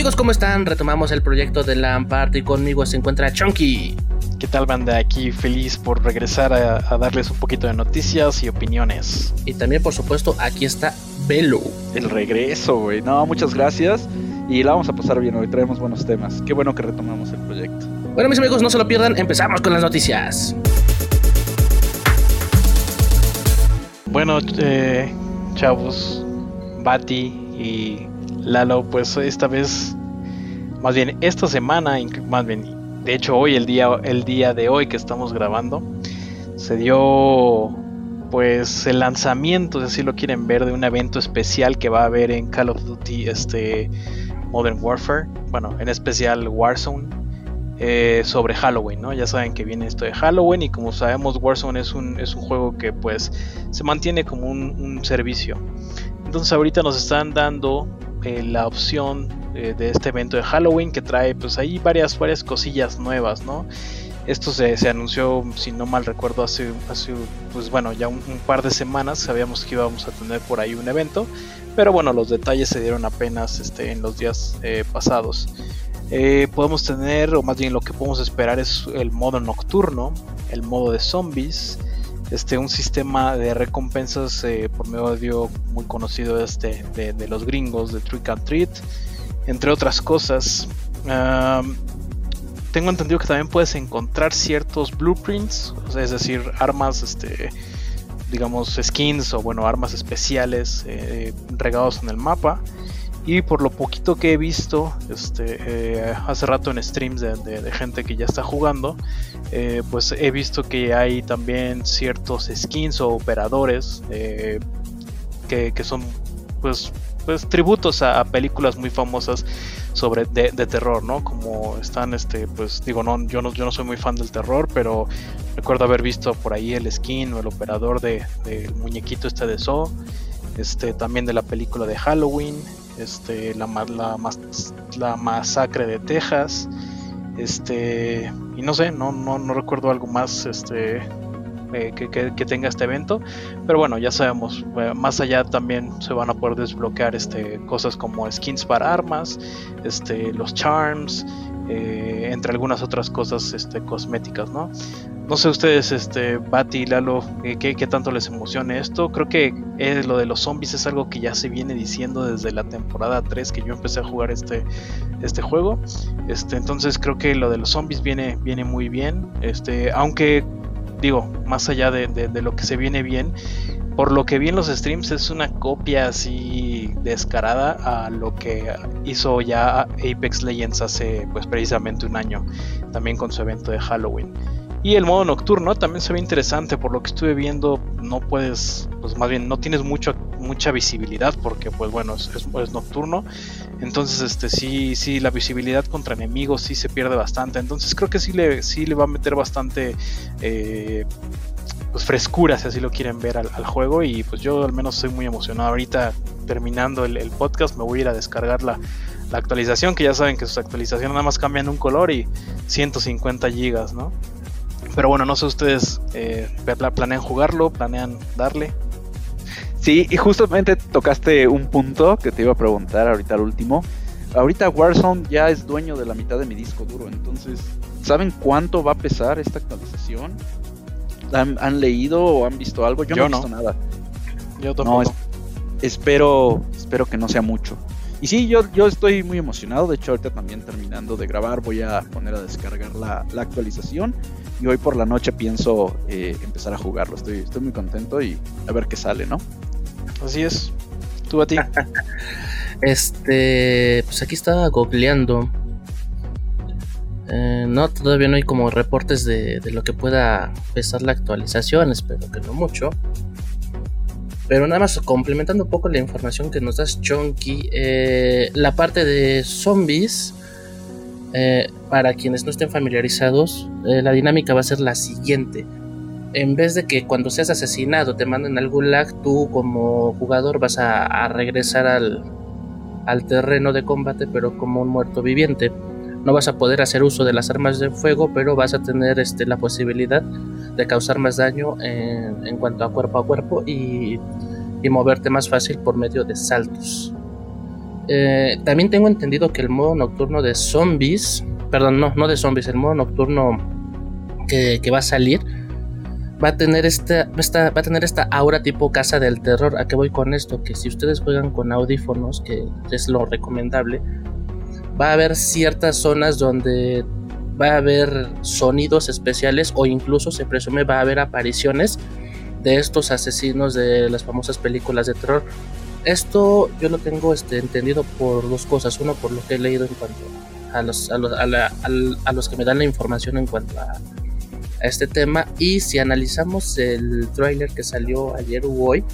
amigos? ¿Cómo están? Retomamos el proyecto de Lampart y conmigo se encuentra Chunky. ¿Qué tal banda? Aquí feliz por regresar a, darles un poquito de noticias y opiniones. Y también por supuesto aquí está Velo. El regreso, güey. No, muchas gracias. Y la vamos a pasar bien hoy, traemos buenos temas. Qué bueno que retomamos el proyecto. Bueno mis amigos, no se lo pierdan, empezamos con las noticias. Bueno, eh, chavos, Bati y Lalo, pues esta vez, más bien esta semana, más bien, de hecho hoy, el día, el día de hoy que estamos grabando, se dio pues el lanzamiento, si así lo quieren ver, de un evento especial que va a haber en Call of Duty este Modern Warfare, bueno, en especial Warzone, eh, sobre Halloween, ¿no? Ya saben que viene esto de Halloween y como sabemos Warzone es un, es un juego que pues se mantiene como un, servicio. Entonces ahorita nos están dando eh, la opción eh, de este evento de Halloween que trae pues ahí varias, varias cosillas nuevas, ¿no? Esto se, anunció, si no mal recuerdo, hace, hace pues bueno, ya un, par de semanas. Sabíamos que íbamos a tener por ahí un evento. Pero bueno, los detalles se dieron apenas este, en los días pasados. Eh, podemos tener, o más bien lo que podemos esperar es el modo nocturno, el modo de zombies, este, un sistema de recompensas eh, por medio muy conocido este, de, los gringos, de Trick and Treat, entre otras cosas. tengo entendido que también puedes encontrar ciertos blueprints, es decir, armas, este, digamos, skins o bueno, armas especiales eh, regados en el mapa. Y por lo poquito que he visto, este, eh, hace rato en streams de, gente que ya está jugando, eh, pues he visto que hay también ciertos skins o operadores eh, que, son pues, pues tributos a, películas muy famosas sobre de, terror, ¿no? Como están, este, pues digo, no, yo no, yo no soy muy fan del terror, pero recuerdo haber visto por ahí el skin o el operador del de, muñequito este de Saw, este, también de la película de Halloween este, la, la, la masacre de Texas, este, y no sé, no, no, no recuerdo algo más este, eh, que, tenga este evento, pero bueno, ya sabemos, eh, más allá también se van a poder desbloquear este, cosas como skins para armas, este, los charms, eh, entre algunas otras cosas este, cosméticas, ¿no? No sé ustedes, este, Bati Lalo, eh, ¿qué, tanto les emociona esto? Creo que es, lo de los zombies es algo que ya se viene diciendo desde la temporada 3 que yo empecé a jugar este, este juego. Este, entonces creo que lo de los zombies viene, viene muy bien. Este, aunque digo, más allá de, de, lo que se viene bien, por lo que vi en los streams es una copia así descarada a lo que hizo ya Apex Legends hace pues precisamente un año, también con su evento de Halloween. Y el modo nocturno también se ve interesante, por lo que estuve viendo, no puedes, pues más bien no tienes mucho, mucha visibilidad porque pues bueno, es, nocturno. Entonces este sí, sí, la visibilidad contra enemigos sí se pierde bastante. Entonces creo que sí le, sí le va a meter bastante eh, pues frescura, si así lo quieren ver al, juego. Y pues yo al menos estoy muy emocionado. Ahorita terminando el, podcast me voy a ir a descargar la, la actualización, que ya saben que sus actualizaciones nada más cambian un color y 150 gigas, ¿no? Pero bueno, no sé ustedes, eh, ¿planean jugarlo? ¿Planean darle? Sí, y justamente tocaste un punto que te iba a preguntar ahorita al último. Ahorita Warzone ya es dueño de la mitad de mi disco duro, entonces, ¿saben cuánto va a pesar esta actualización? ¿Han, leído o han visto algo? Yo, no he visto nada. Yo tampoco. No, espero, espero que no sea mucho. Y sí, yo, yo estoy muy emocionado. De hecho, ahorita también terminando de grabar, voy a poner a descargar la, actualización. Y hoy por la noche pienso eh, empezar a jugarlo. Estoy, estoy muy contento y a ver qué sale, ¿no? Así es. Tú a ti. este, pues aquí estaba googleando. Eh, no, todavía no hay como reportes de, lo que pueda pesar la actualización. Espero que no mucho. Pero nada más complementando un poco la información que nos das, Chonky, eh, la parte de zombies, eh, para quienes no estén familiarizados, la dinámica va a ser la siguiente. En vez de que cuando seas asesinado te manden algún lag, tú como jugador vas a, regresar al, al terreno de combate, pero como un muerto viviente no vas a poder hacer uso de las armas de fuego, pero vas a tener este, la posibilidad de causar más daño en, cuanto a cuerpo a cuerpo y, moverte más fácil por medio de saltos. Eh, también tengo entendido que el modo nocturno de zombies, perdón, no, no de zombies, el modo nocturno que, va a salir va a tener esta, va a tener esta aura tipo casa del terror. ¿A qué voy con esto? Que si ustedes juegan con audífonos, que es lo recomendable, va a haber ciertas zonas donde va a haber sonidos especiales o incluso se presume va a haber apariciones de estos asesinos de las famosas películas de terror. Esto yo lo tengo este, entendido por dos cosas. Uno, por lo que he leído en cuanto a los, a los, a los que me dan la información en cuanto a, este tema. Y si analizamos el trailer que salió ayer o hoy,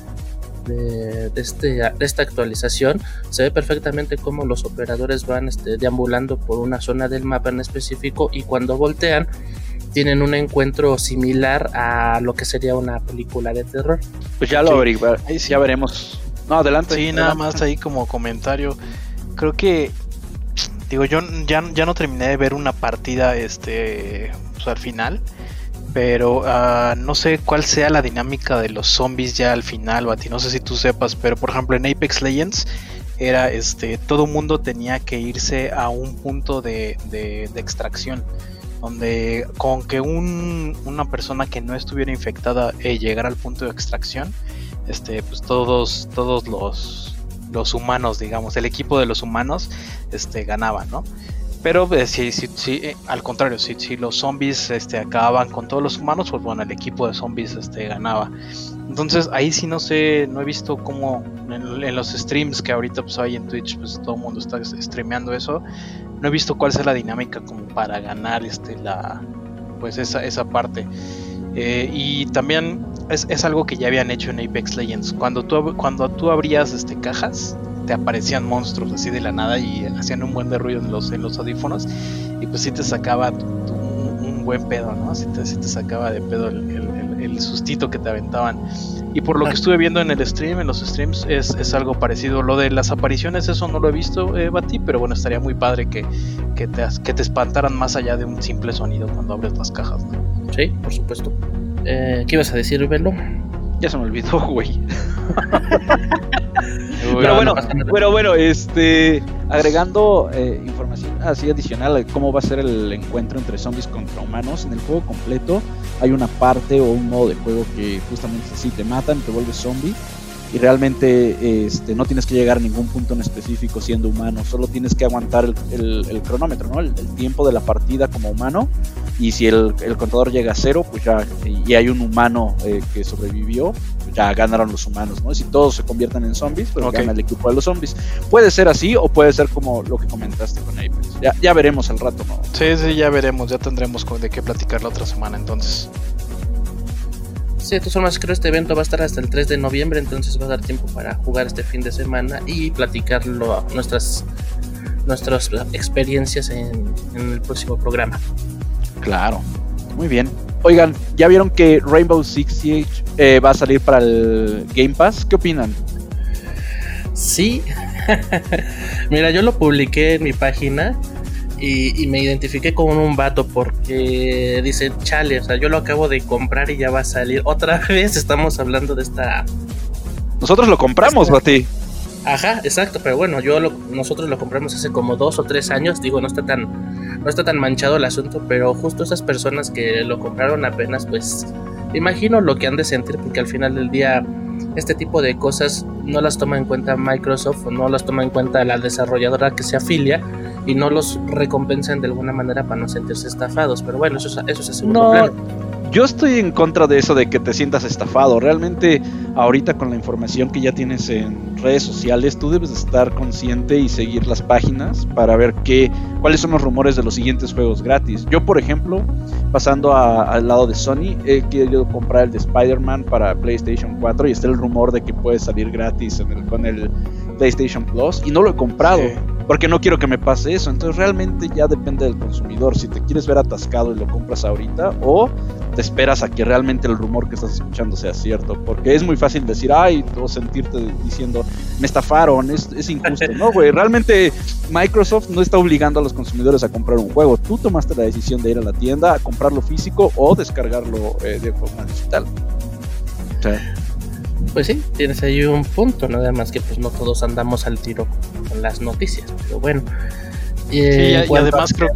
de, este, de, esta actualización se ve perfectamente cómo los operadores van este, deambulando por una zona del mapa en específico y cuando voltean tienen un encuentro similar a lo que sería una película de terror. Pues ya lo ya veremos. No, adelante. Sí, nada más ahí como comentario. Creo que digo yo ya, ya no terminé de ver una partida este pues, al final pero uh, no sé cuál sea la dinámica de los zombies ya al final, Bati, no sé si tú sepas, pero por ejemplo en Apex Legends era este, todo mundo tenía que irse a un punto de, de, extracción, donde con que un, una persona que no estuviera infectada eh, llegara al punto de extracción, este, pues todos, todos los, los humanos, digamos, el equipo de los humanos, este, ganaba, ¿no? Pero eh, si, eh, al contrario, si, si, los zombies este, acababan con todos los humanos, pues bueno, el equipo de zombies este, ganaba. Entonces ahí sí no sé, no he visto cómo en, los streams que ahorita pues hay en Twitch, pues todo el mundo está streameando eso. No he visto cuál es la dinámica como para ganar este, la, pues esa, esa parte. Eh, y también es, es, algo que ya habían hecho en Apex Legends. Cuando tú, cuando tú abrías este, cajas, te aparecían monstruos así de la nada y hacían un buen de ruido en los, en los audífonos y pues sí te sacaba un, buen pedo, ¿no? Sí te, te sacaba de pedo el, sustito que te aventaban. Y por lo que estuve viendo en el stream, en los streams, es, algo parecido. Lo de las apariciones, eso no lo he visto, eh, Bati, pero bueno, estaría muy padre que, que, te, que te espantaran más allá de un simple sonido cuando abres las cajas, ¿no? Sí, por supuesto. Eh, ¿Qué ibas a decir, Velo? Ya se me olvidó, güey. pero bueno, pero bueno, este, agregando eh, información así adicional de cómo va a ser el encuentro entre zombies contra humanos en el juego completo, hay una parte o un modo de juego que justamente si te matan, te vuelves zombie y realmente este, no tienes que llegar a ningún punto en específico siendo humano, solo tienes que aguantar el, cronómetro, ¿no? El, tiempo de la partida como humano y si el, contador llega a cero, pues ya, y hay un humano eh, que sobrevivió, pues ya ganaron los humanos, ¿no? Si todos se convierten en zombies, pues gana el equipo de los zombies. Puede ser así o puede ser como lo que comentaste con Apex. Ya, ya veremos al rato, ¿no? Sí, sí, ya veremos, ya tendremos de qué platicar la otra semana entonces. Sí, de todas formas, creo que este evento va a estar hasta el 3 de noviembre, entonces va a dar tiempo para jugar este fin de semana y platicarlo nuestras, nuestras experiencias en, el próximo programa. Claro, muy bien. Oigan, ¿ya vieron que Rainbow Six Siege eh, va a salir para el Game Pass? ¿Qué opinan? Sí. Mira, yo lo publiqué en mi página y, me identifiqué con un vato porque dice, chale, o sea, yo lo acabo de comprar y ya va a salir. Otra vez estamos hablando de esta... Nosotros lo compramos, Bati. Ajá, exacto, pero bueno, yo nosotros lo compramos hace como dos o tres años, digo, no está tan, no está tan manchado el asunto, pero justo esas personas que lo compraron apenas, pues, imagino lo que han de sentir, porque al final del día este tipo de cosas no las toma en cuenta Microsoft o no las toma en cuenta la desarrolladora que se afilia y no los recompensan de alguna manera para no sentirse estafados. Pero bueno, eso, eso es segundo no, plano. Yo estoy en contra de eso de que te sientas estafado. Realmente, ahorita con la información que ya tienes en redes sociales, tú debes estar consciente y seguir las páginas para ver qué, cuáles son los rumores de los siguientes juegos gratis. Yo, por ejemplo, pasando al lado de Sony, he querido comprar el de Spider-Man para PlayStation 4 y está el rumor de que puede salir gratis con el PlayStation Plus y no lo he comprado porque no quiero que me pase eso. Entonces realmente ya depende del consumidor. Si te quieres ver atascado y lo compras ahorita o te esperas a que realmente el rumor que estás escuchando sea cierto. Porque es muy fácil decir, ay, o sentirte diciendo, me estafaron, es, es injusto. no, güey, realmente Microsoft no está obligando a los consumidores a comprar un juego. Tú tomaste la decisión de ir a la tienda a comprarlo físico o descargarlo eh, de forma digital. Pues sí, tienes ahí un punto, nada más que pues no todos andamos al tiro con las noticias, pero bueno. sí, y, además creo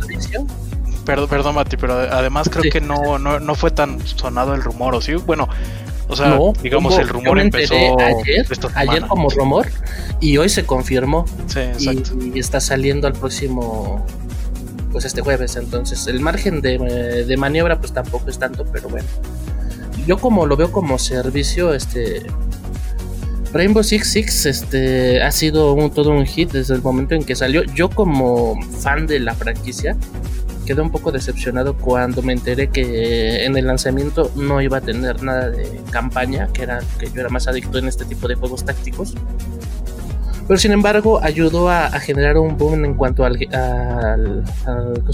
Perdón, perdón, Mati, pero además creo que no, no, no fue tan sonado el rumor, ¿o sí? Bueno, o sea, digamos, el rumor empezó ayer, ayer como rumor y hoy se confirmó. Sí, exacto. Y, está saliendo al próximo, pues este jueves. Entonces, el margen de, de, maniobra, pues tampoco es tanto, pero bueno. Yo como lo veo como servicio, este. Rainbow Six Six este, ha sido un, todo un hit desde el momento en que salió. Yo como fan de la franquicia, quedé un poco decepcionado cuando me enteré que en el lanzamiento no iba a tener nada de campaña, que era que yo era más adicto en este tipo de juegos tácticos. Pero sin embargo ayudó a, generar un boom en cuanto al, al, al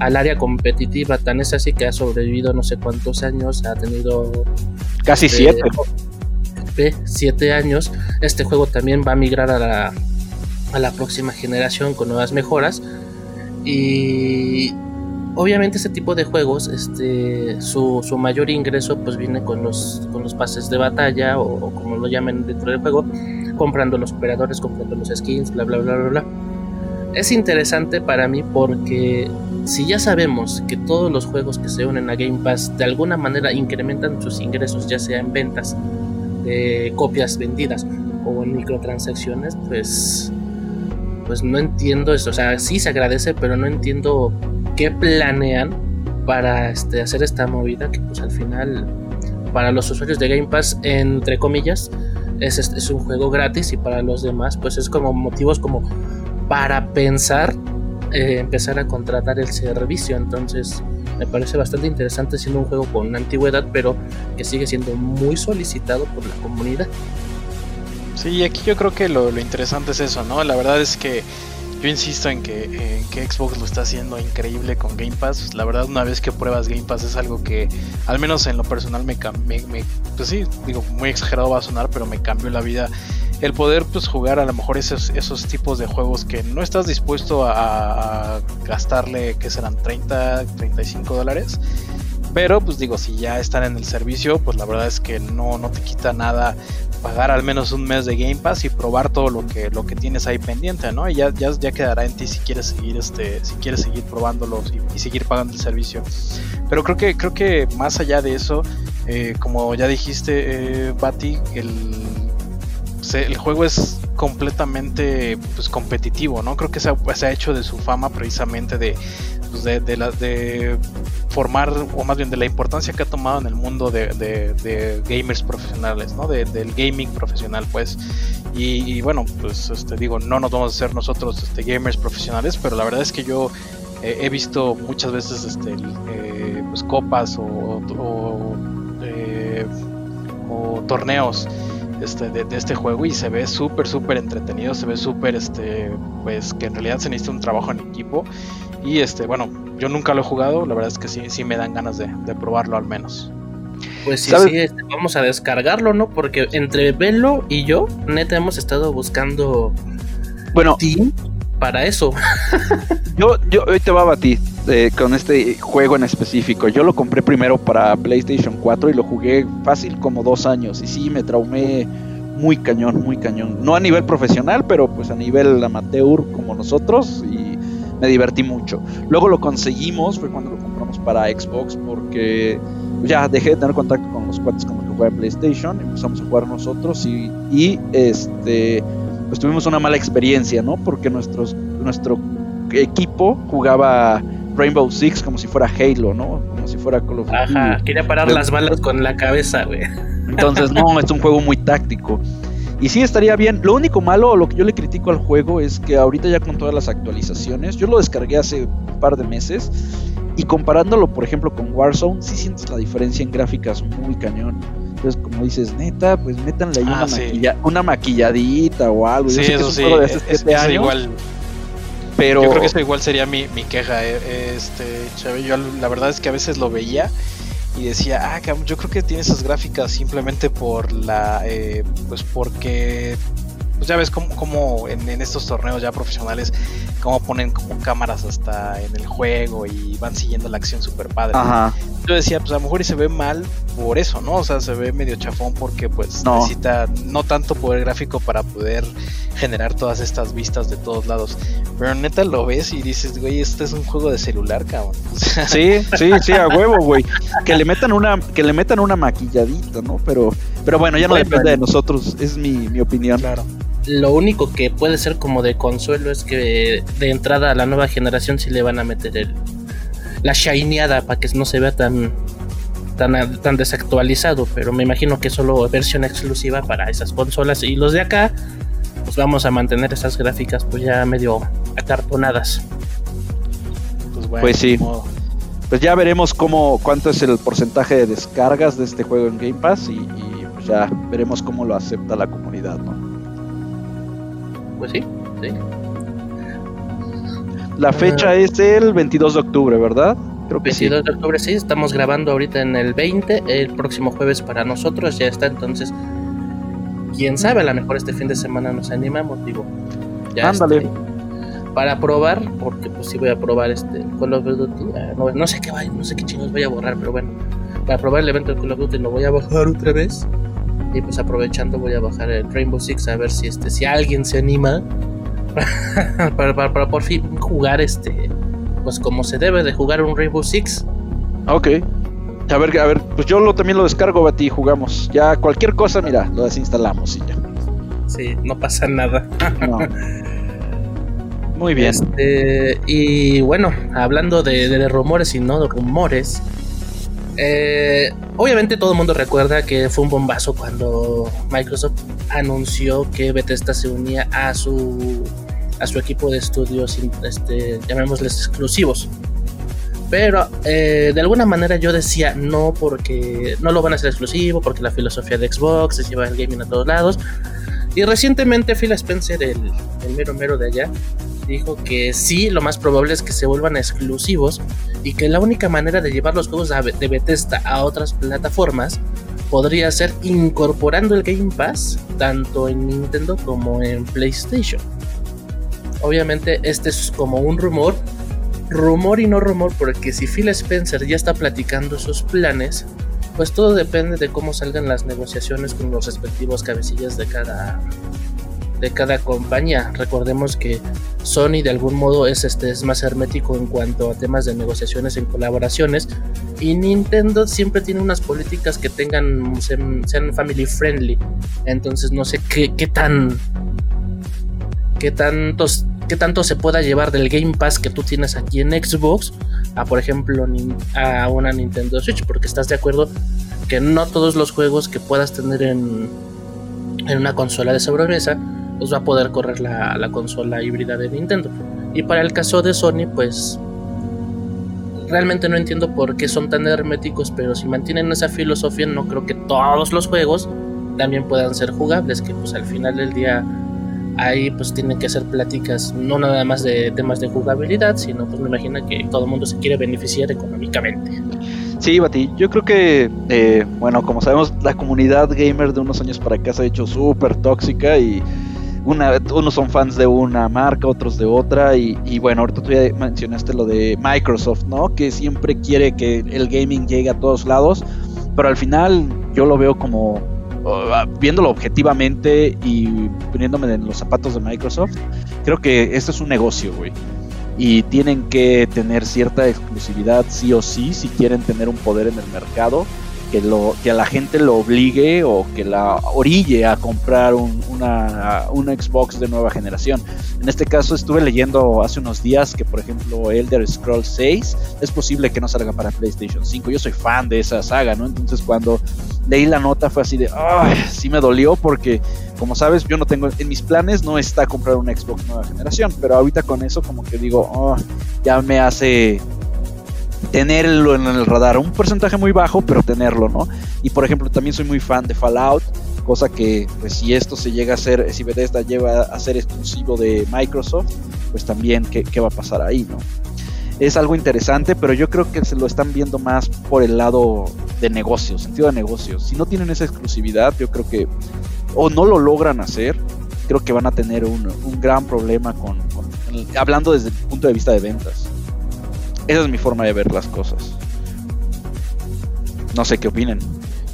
área competitiva. Tan es así que ha sobrevivido no sé cuántos años, ha tenido... Casi siete. siete años. Este juego también va a migrar a la, a la próxima generación con nuevas mejoras y obviamente este tipo de juegos, este, su, mayor ingreso pues viene con los, con los pases de batalla o, como lo llamen dentro del juego, comprando los operadores, comprando los skins, bla bla bla bla bla. Es interesante para mí porque si ya sabemos que todos los juegos que se unen a Game Pass de alguna manera incrementan sus ingresos, ya sea en ventas de copias vendidas o en microtransacciones, pues pues no entiendo eso. O sea, sí se agradece, pero no entiendo qué planean para este, hacer esta movida que pues al final para los usuarios de Game Pass, entre comillas, es un juego gratis y para los demás pues es como motivos como para pensar eh, empezar a contratar el servicio. Entonces me parece bastante interesante siendo un juego con antigüedad, pero que sigue siendo muy solicitado por la comunidad. Sí, aquí yo creo que lo, interesante es eso, ¿no? La verdad es que yo insisto en que, Xbox lo está haciendo increíble con Game Pass. La verdad, una vez que pruebas Game Pass es algo que, al menos en lo personal, me, me, pues sí, digo, muy exagerado va a sonar, pero me cambió la vida. El poder pues jugar a lo mejor esos, esos tipos de juegos que no estás dispuesto a, a gastarle, que serán 30, 35 dólares. Pero pues digo, si ya están en el servicio, pues la verdad es que no, no te quita nada pagar al menos un mes de Game Pass y probar todo lo que, lo que tienes ahí pendiente, ¿no? Y ya, ya, ya quedará en ti si quieres seguir este, si quieres seguir probándolos y, seguir pagando el servicio. Pero creo que, creo que más allá de eso, eh, como ya dijiste, eh, Bati, el, el juego es completamente pues, competitivo, ¿no? Creo que se ha, hecho de su fama precisamente de, pues, de, de, la, de formar, o más bien de la importancia que ha tomado en el mundo de, gamers profesionales, ¿no? del gaming profesional, pues. Y, bueno, pues este, digo, no nos vamos a hacer nosotros este, gamers profesionales, pero la verdad es que yo eh, he visto muchas veces este, eh, pues, copas o, o, eh, o torneos este, de, este juego y se ve súper, súper entretenido, se ve súper, este, pues que en realidad se necesita un trabajo en equipo y este, bueno, yo nunca lo he jugado, la verdad es que sí, sí me dan ganas de, probarlo al menos. Pues sí, sí, este, vamos a descargarlo, ¿no? Porque entre Velo y yo, neta, hemos estado buscando bueno, Team para eso. yo, yo hoy te va a batir eh, con este juego en específico. Yo lo compré primero para PlayStation 4 y lo jugué fácil como dos años. Y sí, me traumé muy cañón, muy cañón. No a nivel profesional, pero pues a nivel amateur como nosotros. Y me divertí mucho. Luego lo conseguimos, fue cuando lo compramos para Xbox, porque ya dejé de tener contacto con los cuates con los que juega PlayStation, empezamos a jugar nosotros y, y este, pues tuvimos una mala experiencia, ¿no? Porque nuestros, nuestro equipo jugaba Rainbow Six como si fuera Halo, ¿no? Como si fuera Call of Duty. Ajá, quería parar las balas con la cabeza, güey. Entonces, no, es un juego muy táctico. Y sí estaría bien. Lo único malo, o lo que yo le critico al juego, es que ahorita ya con todas las actualizaciones, yo lo descargué hace un par de meses. Y comparándolo, por ejemplo, con Warzone, sí sientes la diferencia en gráficas muy cañón. Entonces, como dices, neta, pues métanle ahí ah, una, una, maquilladita o algo. Sí, eso sí. Es, igual. Pero... Yo creo que eso igual sería mi, mi queja. Eh, este, yo la verdad es que a veces lo veía y decía, ah, yo creo que tiene esas gráficas simplemente por la, eh, pues porque, pues ya ves como, en, estos torneos ya profesionales, como ponen como cámaras hasta en el juego y van siguiendo la acción super padre. Yo decía, pues a lo mejor y se ve mal por eso, ¿no? O sea, se ve medio chafón porque pues necesita no tanto poder gráfico para poder generar todas estas vistas de todos lados. Pero neta lo ves y dices, güey, este es un juego de celular, cabrón. sí, sí, sí, a huevo, güey. Que le metan una, que le metan una maquilladita, ¿no? Pero, pero bueno, ya no depende de nosotros, es mi, mi opinión. Claro. Lo único que puede ser como de consuelo es que de entrada a la nueva generación sí le van a meter el, la shineada para que no se vea tan, tan, tan desactualizado. Pero me imagino que solo versión exclusiva para esas consolas. Y los de acá, pues vamos a mantener esas gráficas pues ya medio acartonadas. Pues, bueno, pues sí. Pues ya veremos cómo, cuánto es el porcentaje de descargas de este juego en Game Pass y, pues ya veremos cómo lo acepta la comunidad, ¿no? Pues sí, sí. La fecha es el 22 de octubre, ¿verdad? Creo que 22 de octubre, sí. Estamos grabando ahorita en el 20. El próximo jueves para nosotros ya está. Entonces, quién sabe, a lo mejor este fin de semana nos animamos, digo. Ya Ándale. para probar, porque pues sí voy a probar este Call of Duty. Ah, no, sé qué vaya, no sé qué chingos voy a borrar, pero bueno. Para probar el evento de Call of Duty lo voy a bajar otra vez. Y pues aprovechando voy a bajar el Rainbow Six a ver si este, si alguien se anima para, para, por fin jugar este, pues como se debe de jugar un Rainbow Six. Ok. A ver, a ver, pues yo lo, también lo descargo, ti y jugamos. Ya cualquier cosa, mira, lo desinstalamos y ya. Sí, no pasa nada. Muy bien. Este, y bueno, hablando de, rumores y no de rumores, eh, obviamente todo el mundo recuerda que fue un bombazo cuando Microsoft anunció que Bethesda se unía a su a su equipo de estudios, este, llamémosles exclusivos. Pero eh, de alguna manera yo decía no porque no lo van a hacer exclusivo, porque la filosofía de Xbox es llevar el gaming a todos lados. Y recientemente Phil Spencer, el, el mero mero de allá, dijo que sí, lo más probable es que se vuelvan exclusivos y que la única manera de llevar los juegos de Bethesda a otras plataformas podría ser incorporando el Game Pass tanto en Nintendo como en PlayStation. Obviamente este es como un rumor, rumor y no rumor, porque si Phil Spencer ya está platicando sus planes, pues todo depende de cómo salgan las negociaciones con los respectivos cabecillas de cada de cada compañía. Recordemos que Sony de algún modo es este es más hermético en cuanto a temas de negociaciones en colaboraciones y Nintendo siempre tiene unas políticas que tengan sean, family friendly. Entonces no sé qué, qué tan qué tantos qué tanto se pueda llevar del Game Pass que tú tienes aquí en Xbox a por ejemplo a una Nintendo Switch porque estás de acuerdo que no todos los juegos que puedas tener en, en una consola de sobremesa pues va a poder correr la, la consola híbrida de Nintendo. Y para el caso de Sony pues realmente no entiendo por qué son tan herméticos pero si mantienen esa filosofía no creo que todos los juegos también puedan ser jugables que pues al final del día ahí pues tienen que hacer pláticas no nada más de temas de jugabilidad, sino pues me imagino que todo el mundo se quiere beneficiar económicamente. Sí, Bati, yo creo que, eh, bueno, como sabemos, la comunidad gamer de unos años para acá se ha hecho súper tóxica y una, unos son fans de una marca, otros de otra y, y, bueno, ahorita tú ya mencionaste lo de Microsoft, ¿no? Que siempre quiere que el gaming llegue a todos lados, pero al final yo lo veo como viéndolo objetivamente y poniéndome en los zapatos de Microsoft, creo que esto es un negocio, güey. Y tienen que tener cierta exclusividad sí o sí si quieren tener un poder en el mercado que, lo, que a la gente lo obligue o que la orille a comprar una, una, Xbox de nueva generación. En este caso estuve leyendo hace unos días que por ejemplo Elder Scrolls 6 es posible que no salga para PlayStation 5. Yo soy fan de esa saga, ¿no? Entonces cuando leí la nota fue así de, ay, sí me dolió porque como sabes yo no tengo, en mis planes no está comprar una Xbox nueva generación, pero ahorita con eso como que digo, oh, ya me hace tenerlo en el radar. Un porcentaje muy bajo, pero tenerlo, ¿no? Y por ejemplo, también soy muy fan de Fallout, cosa que, pues si esto se llega a ser, si Bethesda lleva a ser exclusivo de Microsoft, pues también, ¿qué, qué va a pasar ahí, no? Es algo interesante, pero yo creo que se lo están viendo más por el lado de negocios, sentido de negocios. Si no tienen esa exclusividad, yo creo que, o no lo logran hacer, creo que van a tener un, un gran problema con, hablando desde el punto de vista de ventas. Esa es mi forma de ver las cosas. No sé qué opinen.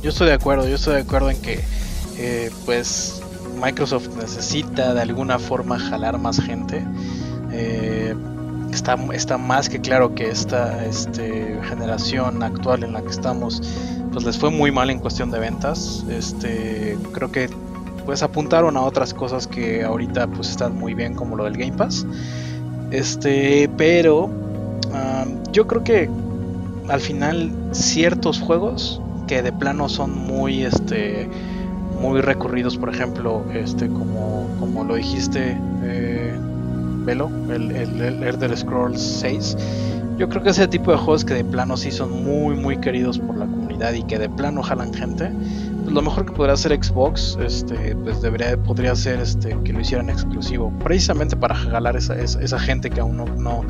Yo estoy de acuerdo, yo estoy de acuerdo en que eh, pues Microsoft necesita de alguna forma jalar más gente. Eh, está, está más que claro que esta este, generación actual en la que estamos pues les fue muy mal en cuestión de ventas. Este, creo que pues apuntaron a otras cosas que ahorita pues están muy bien como lo del Game Pass. Este, pero yo creo que al final ciertos juegos que de plano son muy este muy recurridos, por ejemplo, este como como lo dijiste eh, Velo, el, el, el Elder Scrolls 6. Yo creo que ese tipo de juegos que de plano sí son muy muy queridos por la comunidad y que de plano jalan gente, pues lo mejor que podría hacer Xbox, este, pues debería, podría ser este, que lo hicieran exclusivo, precisamente para jalar esa, esa, gente que aún no, no,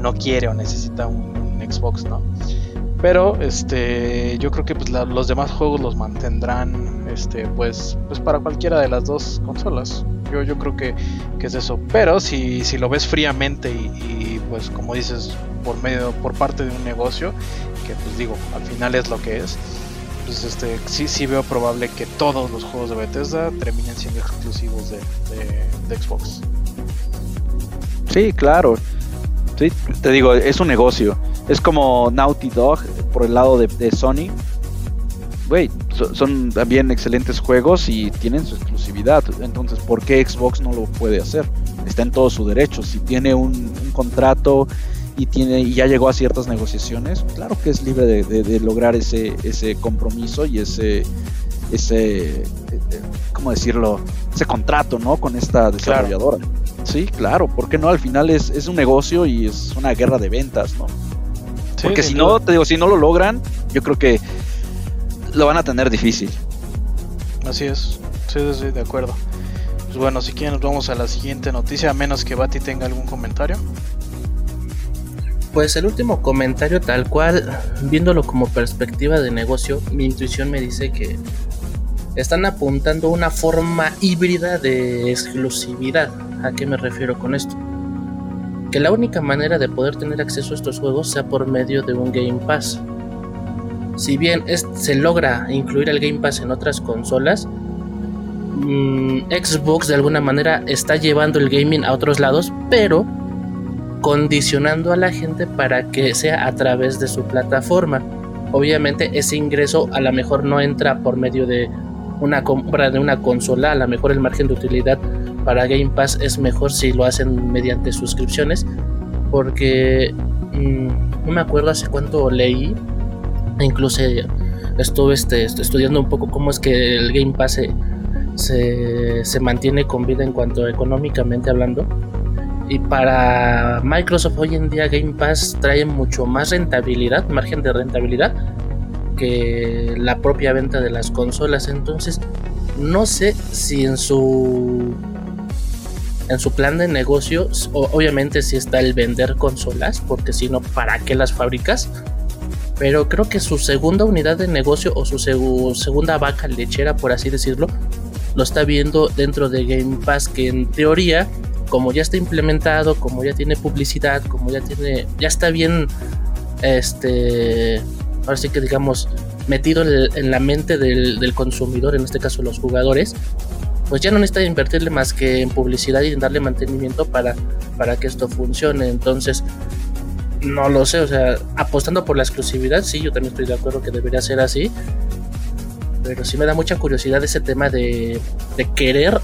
no, quiere o necesita un, Xbox, ¿no? Pero este, yo creo que pues, los demás juegos los mantendrán este, pues, pues para cualquiera de las dos consolas. Yo, yo creo que, que es eso. Pero si, si lo ves fríamente y, pues como dices, por medio, por parte de un negocio, que pues digo, al final es lo que es pues este, sí, sí veo probable que todos los juegos de Bethesda terminen siendo exclusivos de, de, Xbox. Sí, claro. Sí, te digo, es un negocio. Es como Naughty Dog por el lado de, de Sony. Güey, son también excelentes juegos y tienen su exclusividad. Entonces, ¿por qué Xbox no lo puede hacer? Está en todo su derecho. Si tiene un, un contrato y tiene y ya llegó a ciertas negociaciones, claro que es libre de, lograr ese, ese compromiso y ese, ese, ¿cómo decirlo? Ese contrato, ¿no? Con esta desarrolladora. Sí, claro, porque no? Al final es, es, un negocio y es una guerra de ventas, ¿no? porque si no, te digo, si no lo logran, yo creo que lo van a tener difícil. Así es, sí, sí, de acuerdo. Pues bueno, si quieren nos vamos a la siguiente noticia, a menos que Bati tenga algún comentario. Pues el último comentario tal cual, viéndolo como perspectiva de negocio, mi intuición me dice que están apuntando una forma híbrida de exclusividad. ¿A qué me refiero con esto? Que la única manera de poder tener acceso a estos juegos sea por medio de un Game Pass. Si bien se logra incluir el Game Pass en otras consolas, mm, Xbox de alguna manera está llevando el gaming a otros lados, pero condicionando a la gente para que sea a través de su plataforma. Obviamente ese ingreso a lo mejor no entra por medio de una compra de una consola, a lo mejor el margen de utilidad para Game Pass es mejor si lo hacen mediante suscripciones, porque mm, no me acuerdo hace cuánto leí, incluso estuve este, estudiando un poco cómo es que el Game Pass se, se mantiene con vida en cuanto económicamente hablando y para Microsoft hoy en día Game Pass trae mucho más rentabilidad, margen de rentabilidad, que la propia venta de las consolas. Entonces, no sé si en su en su plan de negocio, obviamente si está el vender consolas, porque si no, ¿para qué las fabricas? Pero creo que su segunda unidad de negocio o su segunda vaca lechera, por así decirlo, lo está viendo dentro de Game Pass, que en teoría como ya está implementado, como ya tiene publicidad, como ya tiene, ya está bien, este, ahora sí que digamos, metido en, la mente del, consumidor, en este caso los jugadores, pues ya no necesita invertirle más que en publicidad y en darle mantenimiento para, para que esto funcione. Entonces, no lo sé, o sea, apostando por la exclusividad, sí, yo también estoy de acuerdo que debería ser así. Pero sí me da mucha curiosidad ese tema de, querer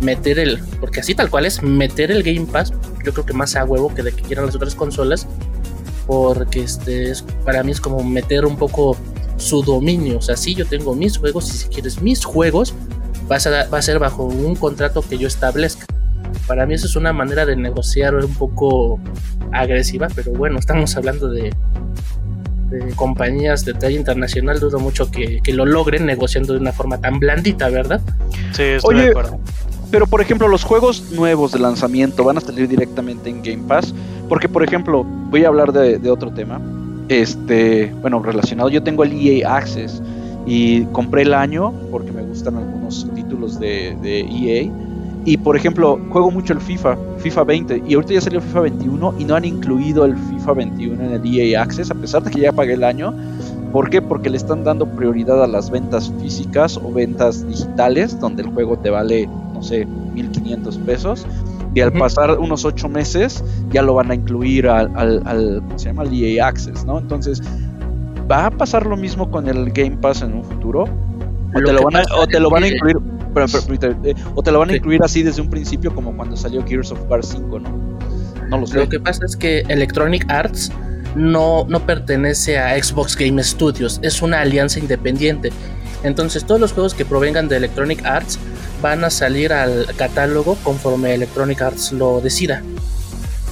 meter el, porque así tal cual es, meter el Game Pass, yo creo que más a huevo que de que quieran las otras consolas, porque este es, para mí es como meter un poco su dominio, o sea, si yo tengo mis juegos y si quieres mis juegos, a, va a ser bajo un contrato que yo establezca. Para mí eso es una manera de negociar un poco agresiva, pero bueno, estamos hablando de, de compañías de talla internacional, dudo mucho que, que, lo logren negociando de una forma tan blandita, ¿verdad? Sí, estoy de acuerdo. Pero por ejemplo, los juegos nuevos de lanzamiento van a salir directamente en Game Pass. Porque, por ejemplo, voy a hablar de, otro tema. Este, bueno, relacionado. Yo tengo el EA Access y compré el año porque me gustan algunos títulos de, de EA. Y por ejemplo, juego mucho el FIFA, FIFA 20, y ahorita ya salió FIFA 21 y no han incluido el FIFA 21 en el EA Access, a pesar de que ya pagué el año. ¿Por qué? Porque le están dando prioridad a las ventas físicas o ventas digitales, donde el juego te vale, no sé, 1500 pesos. Y al pasar unos ocho meses ya lo van a incluir al, al, ¿cómo se llama? El EA Access, ¿no? Entonces, ¿va a pasar lo mismo con el Game Pass en un futuro? ¿O te lo, van a, o te lo van a incluir eh, o te lo van a incluir así desde un principio como cuando salió Gears of War 5, ¿no? No lo sé. Lo que pasa es que Electronic Arts no, no pertenece a Xbox Game Studios, es una alianza independiente. Entonces todos los juegos que provengan de Electronic Arts van a salir al catálogo conforme Electronic Arts lo decida.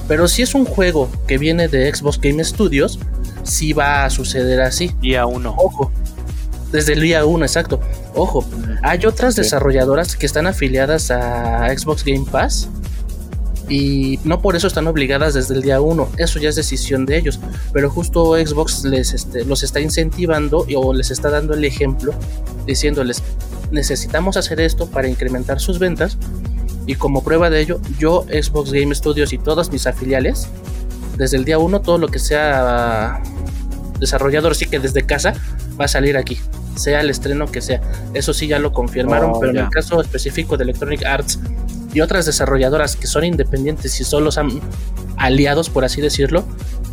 Pero si es un juego que viene de Xbox Game Studios, sí va a suceder así. Día 1. Ojo. Desde el día 1, exacto. Ojo, hay otras desarrolladoras que están afiliadas a Xbox Game Pass y no por eso están obligadas desde el día 1, eso ya es decisión de ellos, pero justo Xbox les este, los está incentivando o les está dando el ejemplo diciéndoles necesitamos hacer esto para incrementar sus ventas y como prueba de ello yo Xbox Game Studios y todas mis afiliales desde el día 1 todo lo que sea desarrollador sí que desde casa va a salir aquí sea el estreno que sea eso sí ya lo confirmaron oh, pero en el caso específico de Electronic Arts y otras desarrolladoras que son independientes y solo son aliados, por así decirlo,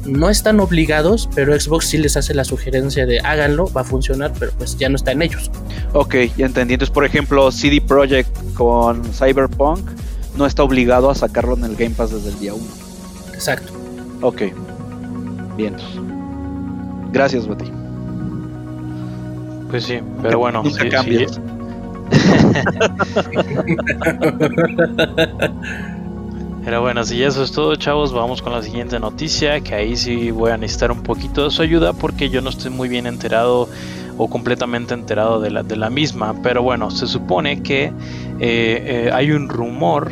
no están obligados, pero Xbox sí les hace la sugerencia de háganlo, va a funcionar, pero pues ya no está en ellos. Ok, ya entendí. Entonces, por ejemplo, CD Projekt con Cyberpunk no está obligado a sacarlo en el Game Pass desde el día 1. Exacto. Ok. Bien. Gracias, Betty. Pues sí, pero bueno, sí, Pero bueno, si eso es todo, chavos, vamos con la siguiente noticia, que ahí sí voy a necesitar un poquito de su ayuda porque yo no estoy muy bien enterado o completamente enterado de la, de la misma. Pero bueno, se supone que eh, eh, hay un rumor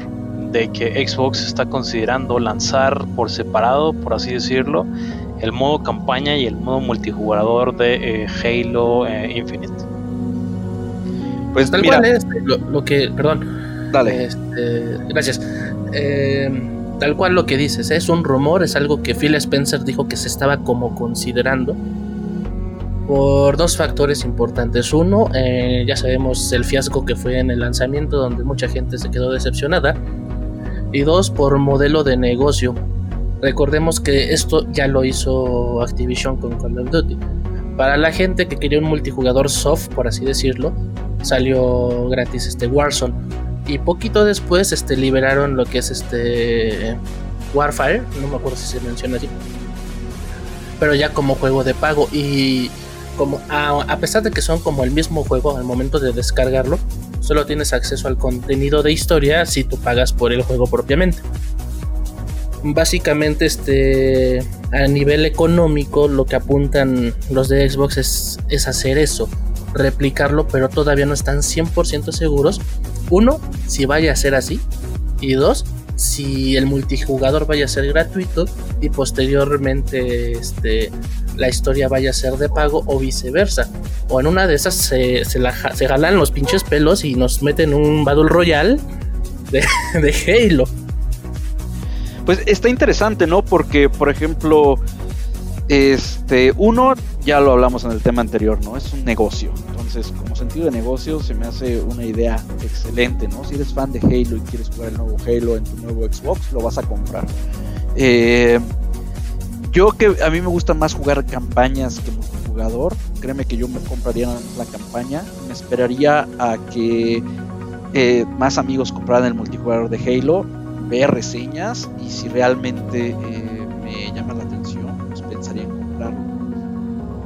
de que Xbox está considerando lanzar por separado, por así decirlo, el modo campaña y el modo multijugador de eh, Halo Infinite. Pues tal cual es lo, que, perdón. Dale. Este, gracias. Eh, tal cual lo que dices, es un rumor, es algo que Phil Spencer dijo que se estaba como considerando por dos factores importantes. Uno, eh, ya sabemos el fiasco que fue en el lanzamiento donde mucha gente se quedó decepcionada. Y dos, por modelo de negocio. Recordemos que esto ya lo hizo Activision con Call of Duty. Para la gente que quería un multijugador soft, por así decirlo, salió gratis este Warzone. Y poquito después este, liberaron lo que es este Warfare, no me acuerdo si se menciona así. Pero ya como juego de pago. Y como a, pesar de que son como el mismo juego al momento de descargarlo, solo tienes acceso al contenido de historia si tú pagas por el juego propiamente. Básicamente, este a nivel económico, lo que apuntan los de Xbox es, es hacer eso replicarlo, pero todavía no están 100% seguros. Uno, si vaya a ser así. Y dos, si el multijugador vaya a ser gratuito y posteriormente este, la historia vaya a ser de pago o viceversa. O en una de esas se, se, jalan los pinches pelos y nos meten un Battle Royale de, de Halo. Pues está interesante, ¿no? Porque, por ejemplo, este, uno, ya lo hablamos en el tema anterior, ¿no? Es un negocio. Entonces, como sentido de negocio, se me hace una idea excelente, ¿no? Si eres fan de Halo y quieres jugar el nuevo Halo en tu nuevo Xbox, lo vas a comprar. Eh, yo que a mí me gusta más jugar campañas que multijugador, créeme que yo me compraría la campaña, me esperaría a que eh, más amigos compraran el multijugador de Halo, ver reseñas y si realmente eh, me llama la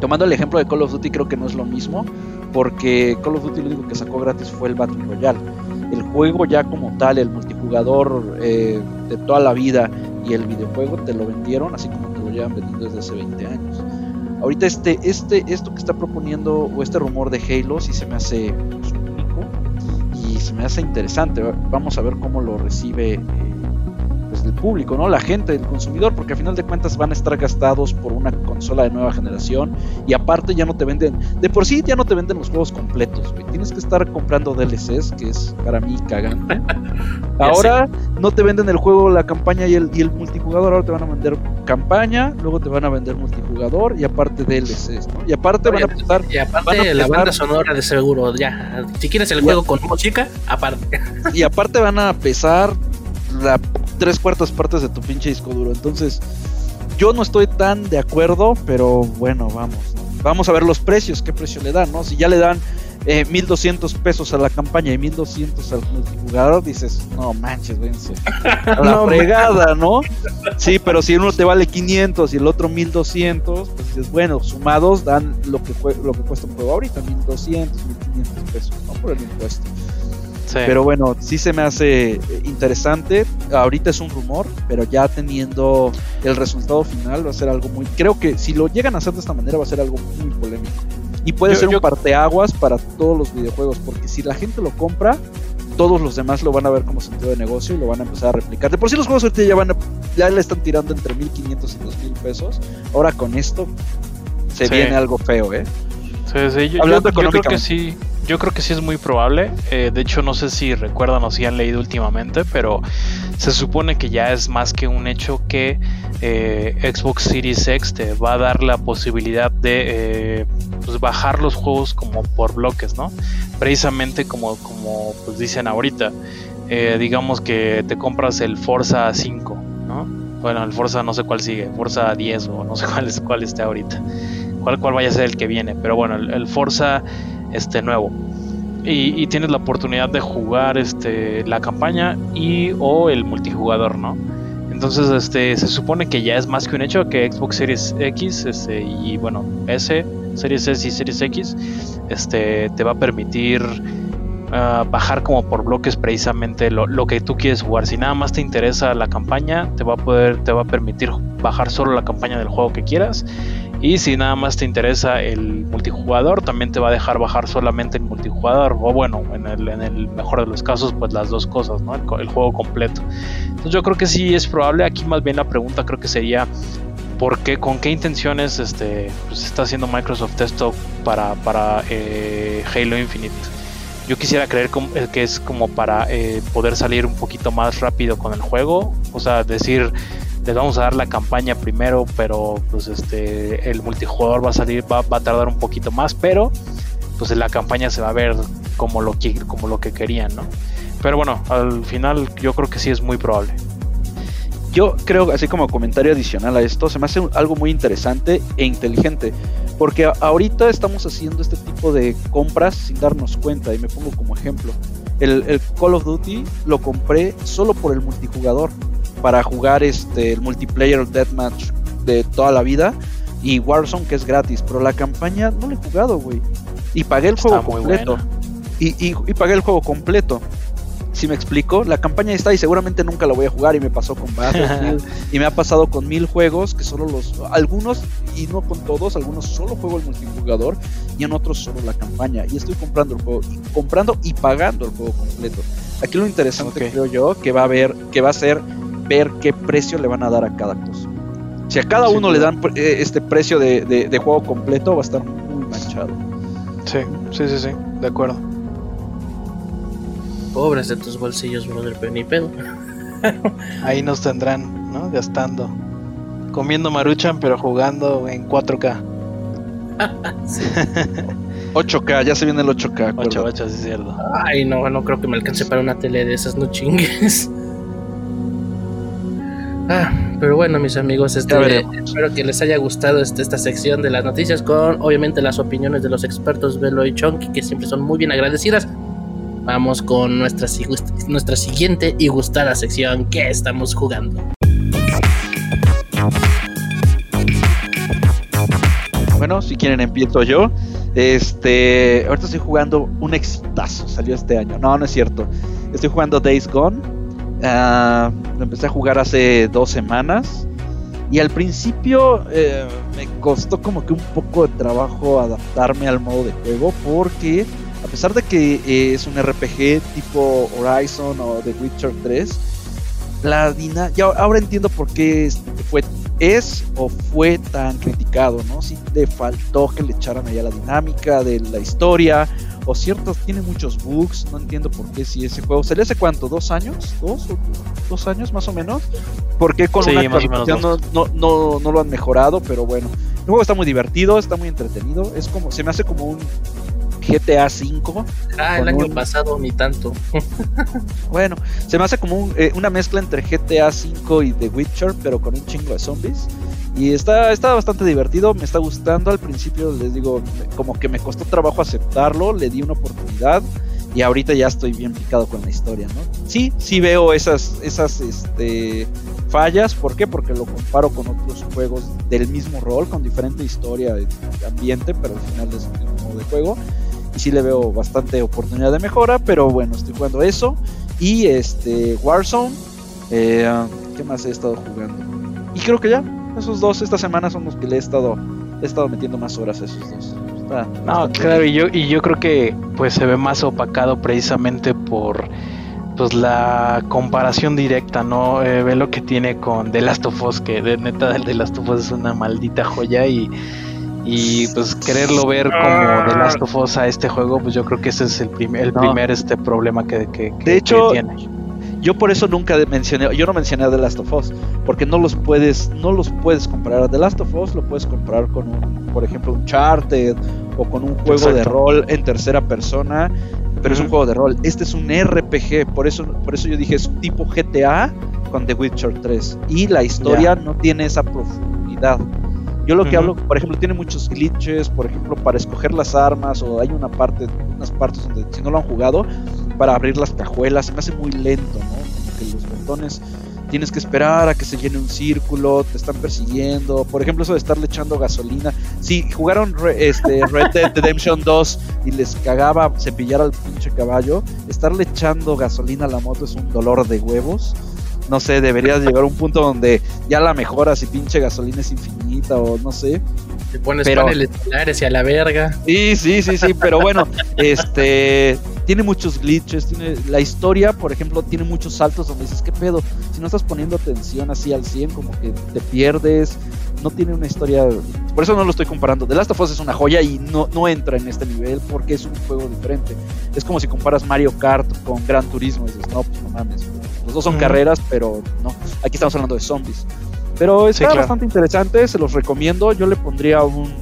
Tomando el ejemplo de Call of Duty, creo que no es lo mismo, porque Call of Duty lo único que sacó gratis fue el Battle Royale. El juego ya como tal, el multijugador eh, de toda la vida y el videojuego te lo vendieron así como llevan vendiendo desde hace 20 años. Ahorita este, este, esto que está proponiendo o este rumor de Halo sí se me hace pues, único y se me hace interesante. Vamos a ver cómo lo recibe eh, del público, ¿no? La gente, el consumidor, porque a final de cuentas van a estar gastados por una consola de nueva generación y aparte ya no te venden, de por sí ya no te venden los juegos completos, Tienes que estar comprando DLCs, que es para mí cagante. Ahora no te venden el juego, la campaña y el, y el multijugador, ahora te van a vender campaña, luego te van a vender multijugador y aparte DLCs, ¿no? Y aparte van a empezar. Y aparte la banda sonora de seguro, ya. Si quieres el juego con música, aparte. Y aparte van a pesar la tres cuartas partes de tu pinche disco duro. Entonces, yo no estoy tan de acuerdo, pero bueno, vamos. Vamos a ver los precios, qué precio le dan, ¿no? Si ya le dan eh, 1200 pesos a la campaña y 1200 al multijugador, dices, no manches, vence. A la fregada, ¿no? Sí, pero si uno te vale 500 y el otro 1200, pues dices, bueno, sumados dan lo que, lo que cuesta un juego ahorita, 1200, 1500 pesos, ¿no? Por el impuesto. Pero bueno, sí se me hace eh, interesante. Ahorita es un rumor, pero ya teniendo el resultado final va a ser algo muy... Creo que si lo llegan a hacer de esta manera va a ser algo muy polémico. Y puede ser un parteaguas para todos los videojuegos, porque si la gente lo compra, todos los demás lo van a ver como sentido de negocio y lo van a empezar a replicar. De por sí los juegos ahorita ya van ya le están tirando entre 1500 y 2000 pesos. Ahora con esto se viene algo feo, ¿eh? Sí, sí, yo, yo creo que sí yo creo que sí es muy probable. Eh, de hecho, no sé si recuerdan o si han leído últimamente, pero se supone que ya es más que un hecho que eh, Xbox Series X te va a dar la posibilidad de eh, pues, bajar los juegos como por bloques, ¿no? Precisamente como, como pues dicen ahorita. digamos que te compras el Forza 5, ¿no? Bueno, el Forza no sé cuál sigue, Forza 10 o no sé cuál, es, cuál esté ahorita. Cuál, cuál vaya a ser el que viene. Pero bueno, el Forza este nuevo. Y, tienes la oportunidad de jugar este, la campaña y o el multijugador, ¿no? Entonces, este, se supone que ya es más que un hecho que Xbox Series X este, y bueno, S, Series S y Series X, este, te va a permitir ah, bajar como por bloques precisamente lo, lo, que tú quieres jugar. Si nada más te interesa la campaña, te va a poder, te va a permitir bajar solo la campaña del juego que quieras y si nada más te interesa el multijugador, también te va a dejar bajar solamente el multijugador. O bueno, en el, mejor de los casos, pues las dos cosas, ¿no? El, juego completo. Entonces yo creo que sí es probable. Aquí más bien la pregunta creo que sería. ¿Por qué, ¿Con qué intenciones este, pues está haciendo Microsoft esto para, para eh, Halo Infinite? Yo quisiera creer eh, que es como para eh, poder salir un poquito más rápido con el juego. O sea, decir, les vamos a dar la campaña primero, pero pues este el multijugador va a salir, va, a tardar un poquito más, pero pues la campaña se va a ver como lo que, como lo que querían, ¿no? Pero bueno, al final yo creo que sí es muy probable. Yo creo, así como comentario adicional a esto, se me hace algo muy interesante e inteligente. Porque ahorita estamos haciendo este tipo de compras sin darnos cuenta. Y me pongo como ejemplo. El, el Call of Duty lo compré solo por el multijugador para jugar este, el multiplayer deathmatch de toda la vida y Warzone que es gratis, pero la campaña no le he jugado, güey. Y pagué el juego completo. Y, y, pagué el juego completo. Si me explico, la campaña está y seguramente nunca la voy a jugar y me pasó con Battlefield y me ha pasado con mil juegos que solo los algunos y no con todos, algunos solo juego el multijugador y en otros solo la campaña y estoy comprando el juego, comprando y pagando el juego completo. Aquí lo interesante creo yo que va a haber que va a ser ver qué precio le van a dar a cada cosa. Si a cada uno le dan eh, este precio de, juego completo, va a estar muy manchado. Sí, sí, sí, sí, de acuerdo. Pobres de tus bolsillos, brother, pero ni pedo. Ahí nos tendrán, ¿no? Gastando. Comiendo maruchan, pero jugando en 4K. 8K, ya se viene el 8K. 8, 8, sí es cierto. Ay, no, no creo que me alcance para una tele de esas, no chingues. Ah, pero bueno, mis amigos, este, espero que les haya gustado este, esta sección de las noticias con obviamente las opiniones de los expertos Velo y Chonky, que siempre son muy bien agradecidas. Vamos con nuestra, nuestra siguiente y gustada sección que estamos jugando. Bueno, si quieren empiezo yo. Este, ahorita estoy jugando un exitazo, salió este año. No, no es cierto. Estoy jugando Days Gone Uh, lo empecé a jugar hace dos semanas. Y al principio eh, me costó como que un poco de trabajo adaptarme al modo de juego porque a pesar de que eh, es un RPG tipo Horizon o The Witcher 3, la dinámica, ya ahora entiendo por qué fue, es o fue tan criticado, ¿no? Si le faltó que le echaran allá la dinámica de la historia o ciertos, tiene muchos bugs, no entiendo por qué si ese juego, ¿se le hace cuánto? ¿Dos años? ¿Dos? ¿Dos años más o menos? ¿Por qué con una actualización no, no, no, no lo han mejorado? Pero bueno, el juego está muy divertido, está muy entretenido, es como, se me hace como un GTA V. Ah, el año pasado ni tanto. bueno, se me hace como eh, una mezcla entre GTA V y The Witcher, pero con un chingo de zombies. Y está, está bastante divertido, me está gustando. Al principio les digo, como que me costó trabajo aceptarlo, le di una oportunidad y ahorita ya estoy bien picado con la historia, ¿no? Sí, sí veo esas, esas este, fallas, ¿por qué? Porque lo comparo con otros juegos del mismo rol, con diferente historia ambiente, pero al final es el mismo modo de juego. Y sí le veo bastante oportunidad de mejora, pero bueno, estoy jugando eso. Y este Warzone, eh, ¿qué más he estado jugando? Y creo que ya, esos dos esta semana son los que le he estado, he estado metiendo más horas a esos dos. no, claro, y yo, y yo creo que pues se ve más opacado precisamente por pues la comparación directa, ¿no? Eh, ve lo que tiene con The Last of Us, que de neta el The Last of Us es una maldita joya y, y pues quererlo ver como The Last of Us a este juego, pues yo creo que ese es el, primer el primer este problema que, que, de hecho, tiene yo por eso nunca mencioné, yo no mencioné a The Last of Us, porque no los puedes, no los puedes comprar. The Last of Us lo puedes comprar con un, por ejemplo, un Charted o con un juego de rol en tercera persona, pero es un juego de rol. Este es un RPG, por eso, por eso yo dije es tipo GTA con The Witcher 3 y la historia no tiene esa profundidad. Yo lo que hablo, por ejemplo, tiene muchos glitches, por ejemplo, para escoger las armas, o hay una parte, unas partes donde si no lo han jugado, para abrir las cajuelas, se me hace muy lento, ¿no? Como que los botones tienes que esperar a que se llene un círculo, te están persiguiendo, por ejemplo, eso de estarle echando gasolina. Si jugaron este, Red Dead Redemption 2 y les cagaba cepillar al pinche caballo, estarle echando gasolina a la moto es un dolor de huevos no sé, deberías llegar a un punto donde ya la mejoras y pinche gasolina es infinita o no sé. Te pones paneles solares y a la verga. Sí, sí, sí, sí, pero bueno, este tiene muchos glitches, tiene la historia, por ejemplo, tiene muchos saltos donde dices, ¿qué pedo? Si no estás poniendo atención así al 100, como que te pierdes, no tiene una historia, por eso no lo estoy comparando. The Last of Us es una joya y no, no entra en este nivel porque es un juego diferente. Es como si comparas Mario Kart con Gran Turismo y dices, no, pues no mames, los dos son carreras, pero no, aquí estamos hablando de zombies. Pero está bastante interesante, se los recomiendo. Yo le pondría un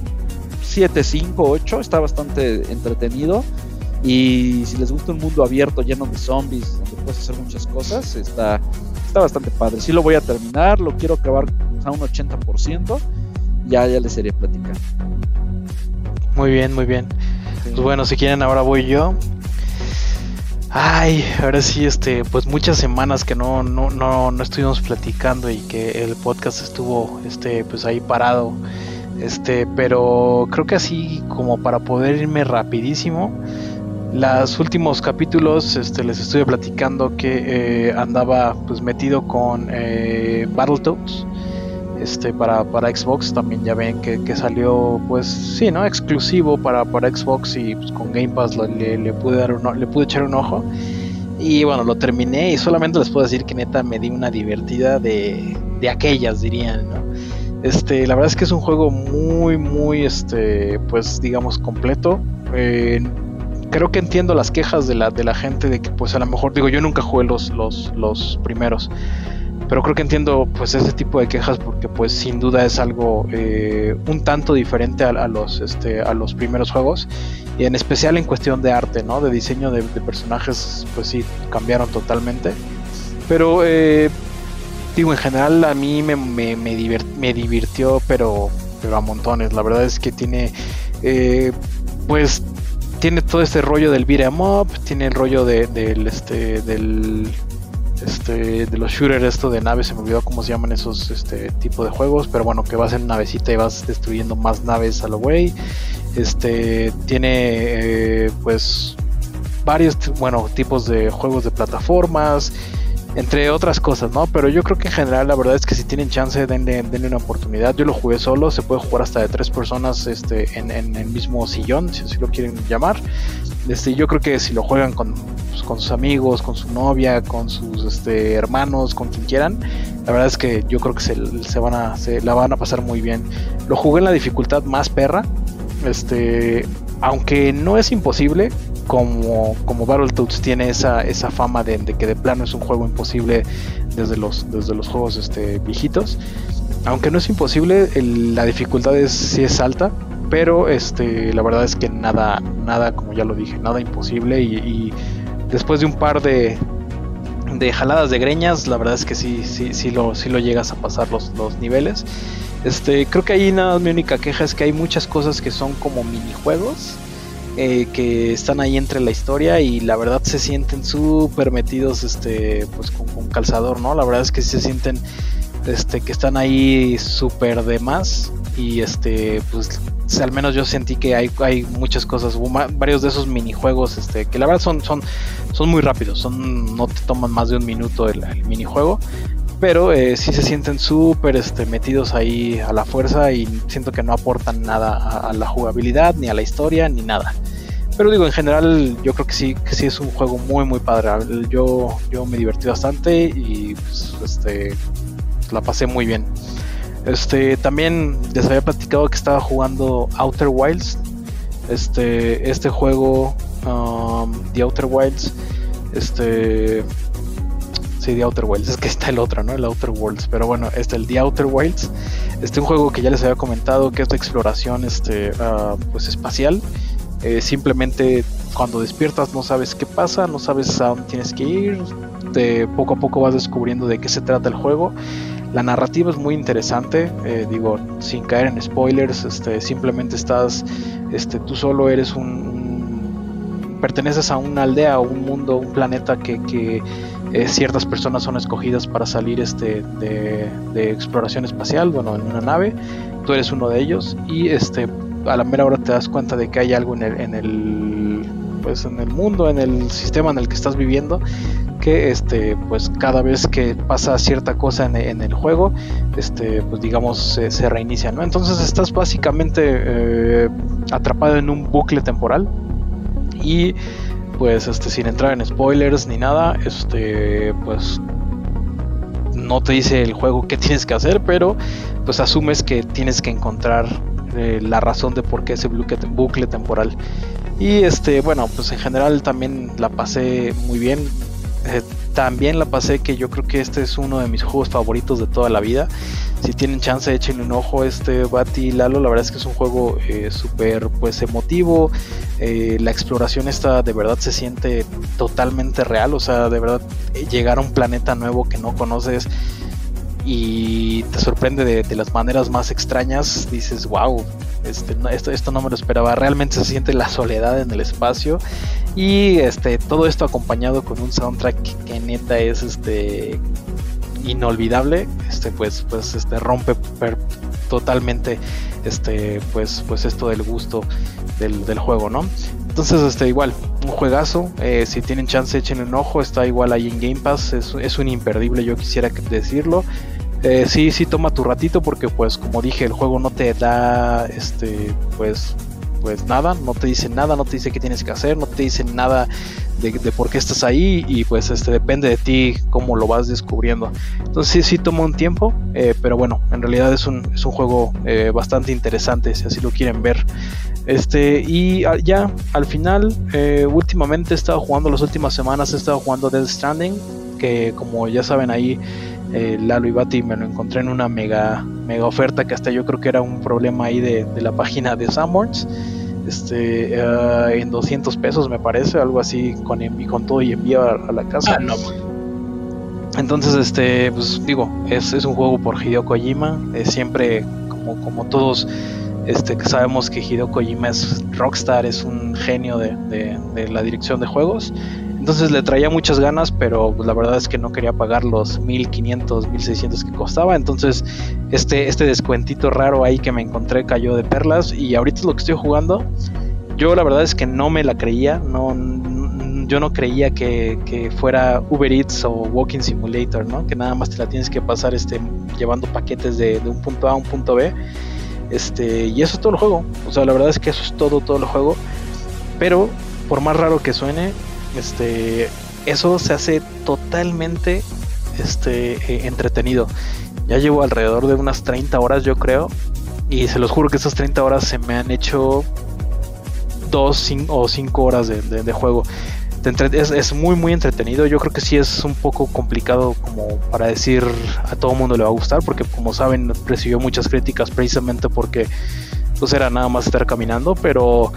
7, 5, 8. Está bastante entretenido. Y si les gusta un mundo abierto lleno de zombies, donde puedes hacer muchas cosas, está, está bastante padre. Sí lo voy a terminar, lo quiero acabar a un 80%. Ya, ya les sería platicar. Muy bien, muy bien. Pues bueno, si quieren ahora voy yo. Ay, ahora sí, este, pues muchas semanas que no, no, no, no estuvimos platicando y que el podcast estuvo, este, pues ahí parado, este, pero creo que así como para poder irme rapidísimo, los últimos capítulos, este, les estuve platicando que eh, andaba, pues metido con eh, Battletoads este para, para Xbox también ya ven que, salió pues sí no exclusivo para, para Xbox y pues, con Game Pass le, pude dar le pude echar un ojo. Y bueno lo terminé y solamente les puedo decir que neta me di una divertida de, de aquellas dirían ¿no? este la verdad es que es un juego muy muy este pues digamos completo. Eh, creo que entiendo las quejas de la, de la gente de que pues a lo mejor digo yo nunca jugué los los, los primeros pero creo que entiendo pues ese tipo de quejas porque pues sin duda es algo eh, un tanto diferente a, los este a los primeros juegos y en especial en cuestión de arte no de diseño de, personajes pues sí cambiaron totalmente. Pero eh, digo en general a mí me, me, me, divirtió pero pero a montones. La verdad es que tiene eh, pues tiene todo este rollo del beat em up tiene el rollo de, del este del este, de los shooters esto de naves, se me olvidó cómo se llaman esos este tipo de juegos, pero bueno, que vas en navecita y vas destruyendo más naves a lo güey. Este tiene eh, pues varios bueno, tipos de juegos de plataformas, entre otras cosas, ¿no? Pero yo creo que en general la verdad es que si tienen chance denle, denle una oportunidad. Yo lo jugué solo, se puede jugar hasta de tres personas este, en, el mismo sillón, si así lo quieren llamar. Este, yo creo que si lo juegan con, pues, con sus amigos, con su novia, con sus este, hermanos, con quien quieran, la verdad es que yo creo que se, van a, se la van a pasar muy bien. Lo jugué en la dificultad más perra, este, aunque no es imposible, como, como Battletoads tiene esa, esa fama de, que de plano es un juego imposible desde los, desde los juegos este, viejitos. Aunque no es imposible, la dificultad sí es alta, pero este, la verdad es que nada, nada, como ya lo dije, nada imposible y, después de un par de, de jaladas de greñas, la verdad es que sí, sí, sí lo, sí lo llegas a pasar los, los niveles. Este, creo que ahí nada, mi única queja es que hay muchas cosas que son como minijuegos eh, que están ahí entre la historia y la verdad se sienten súper metidos este, pues con, calzador, ¿no? La verdad es que se sienten este, que están ahí súper de más y este, pues al menos yo sentí que hay, hay muchas cosas, varios de esos minijuegos este, que la verdad son, son, son muy rápidos, son, no te toman más de un minuto el, el minijuego pero eh, sí se sienten súper este, metidos ahí a la fuerza y siento que no aportan nada a, la jugabilidad, ni a la historia, ni nada. Pero digo, en general yo creo que sí, sí es un juego muy muy padre. Yo, yo me divertí bastante y pues, este, la pasé muy bien. Este, también les había platicado que estaba jugando Outer Wilds. Este, este juego, um, The Outer Wilds, este, Sí, The Outer Wilds. Es que está el otro, ¿no? El Outer Worlds. Pero bueno, este, el The Outer Wilds. Este un juego que ya les había comentado que es de exploración este, ah, pues espacial. Eh, simplemente cuando despiertas no sabes qué pasa, no sabes a dónde tienes que ir. De poco a poco vas descubriendo de qué se trata el juego. La narrativa es muy interesante, eh, digo, sin caer en spoilers, este, simplemente estás, este, tú solo eres un, perteneces a una aldea, un mundo, un planeta que eh, ciertas personas son escogidas para salir este, de, exploración espacial, bueno, en una nave, tú eres uno de ellos y este, a la mera hora te das cuenta de que hay algo en el, en el, pues, en el mundo, en el sistema en el que estás viviendo, que este, pues cada vez que pasa cierta cosa en, el juego, este, pues digamos se, reinicia, ¿no? Entonces estás básicamente eh, atrapado en un bucle temporal y pues este sin entrar en spoilers ni nada, este pues no te dice el juego qué tienes que hacer, pero pues asumes que tienes que encontrar eh, la razón de por qué ese bucle, temporal. Y este, bueno, pues en general también la pasé muy bien. Eh, también la pasé que yo creo que este es uno de mis juegos favoritos de toda la vida. Si tienen chance, échenle un ojo este Bati Lalo. La verdad es que es un juego eh, súper pues emotivo. Eh, la exploración esta de verdad se siente totalmente real. O sea, de verdad llegar a un planeta nuevo que no conoces y te sorprende de, las maneras más extrañas, dices, wow, este, esto, esto no me lo esperaba. Realmente se siente la soledad en el espacio y este, todo esto acompañado con un soundtrack que, neta es este inolvidable, este, pues, pues este, rompe totalmente este, pues, pues esto del gusto del, juego, ¿no? Entonces, este, igual, un juegazo. Eh, si tienen chance, echen un ojo. Está igual ahí en Game Pass. Es, es un imperdible, yo quisiera decirlo. Eh, sí, sí toma tu ratito porque pues como dije el juego no te da este pues pues nada, no te dice nada, no te dice qué tienes que hacer, no te dice nada de, por qué estás ahí y pues este depende de ti cómo lo vas descubriendo. Entonces sí, sí toma un tiempo, eh, pero bueno, en realidad es un, es un juego eh, bastante interesante si así lo quieren ver. Este, y ya al final, últimamente he estado jugando, las últimas semanas he estado jugando Death Stranding, que como ya saben ahí eh, Lalo y Bati me lo encontré en una mega, mega oferta que hasta yo creo que era un problema ahí de, la página de Sanborns. Este, eh, en 200 pesos me parece, algo así, con, con todo y envío a, la casa. Ah, Entonces, este, pues digo, es, es un juego por Hideo Kojima. Es siempre, como, como todos este, que sabemos que Hideo Kojima es rockstar, es un genio de, de la dirección de juegos. Entonces le traía muchas ganas, pero pues, la verdad es que no quería pagar los 1500, 1600 que costaba. Entonces, este, este descuentito raro ahí que me encontré cayó de perlas. Y ahorita es lo que estoy jugando. Yo la verdad es que no me la creía. No, yo no creía que, fuera Uber Eats o Walking Simulator, ¿no? Que nada más te la tienes que pasar este, llevando paquetes de, de un punto A a un punto B. Este, y eso es todo el juego. O sea, la verdad es que eso es todo, todo el juego. Pero, por más raro que suene, este, eso se hace totalmente este, eh, entretenido. Ya llevo alrededor de unas 30 horas, yo creo. Y se los juro que esas 30 horas se me han hecho dos o cinco horas de, juego. Es, muy muy entretenido. Yo creo que sí es un poco complicado como para decir a todo mundo le va a gustar, porque como saben recibió muchas críticas precisamente porque pues era nada más estar caminando, pero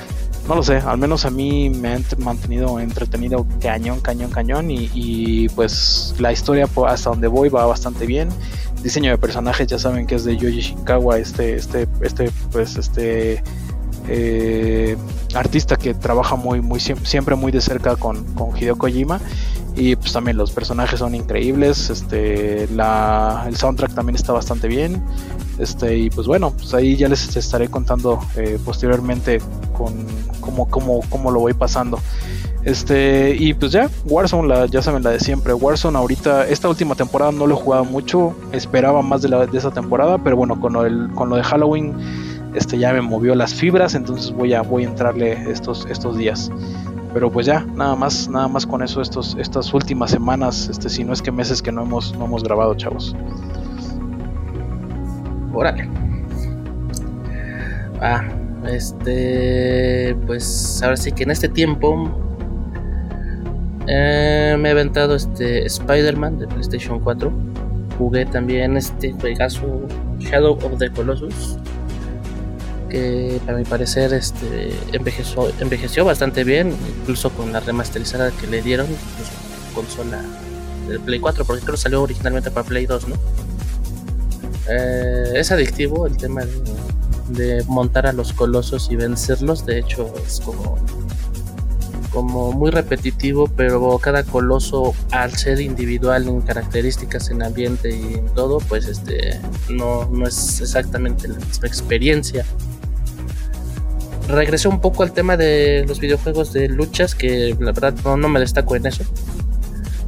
no lo sé, al menos a mí me ha mantenido entretenido cañón, cañón, cañón y, pues la historia pues, hasta donde voy va bastante bien. Diseño de personajes ya saben que es de Yoji Shinkawa, este, este, este, pues este eh, artista que trabaja muy, muy siempre muy de cerca con, con Hideo Kojima y pues también los personajes son increíbles, este, la, el soundtrack también está bastante bien. Este, y pues bueno, pues ahí ya les estaré contando eh, posteriormente con cómo, cómo, cómo lo voy pasando. Este, y pues ya, Warzone, la, ya saben la de siempre. Warzone ahorita, esta última temporada no lo he jugado mucho, esperaba más de, la, de esa temporada, pero bueno, con, el, con lo de Halloween, este ya me movió las fibras, entonces voy a, voy a entrarle estos, estos días. Pero pues ya, nada más, nada más con eso estos, estas últimas semanas, este, si no es que meses que no hemos, no hemos grabado, chavos. Órale. Ah, este. Pues ahora sí que en este tiempo. Eh, me he aventado este Spider-Man de PlayStation 4. Jugué también este juegazo Shadow of the Colossus. Que para mi parecer este, envejeció, envejeció bastante bien. Incluso con la remasterizada que le dieron. consola del Play 4. Porque creo que salió originalmente para Play 2, ¿no? Eh, es adictivo el tema de, montar a los colosos y vencerlos. De hecho, es como, como muy repetitivo, pero cada coloso, al ser individual en características, en ambiente y en todo, pues este no, no es exactamente la misma experiencia. Regresé un poco al tema de los videojuegos de luchas, que la verdad no, no me destaco en eso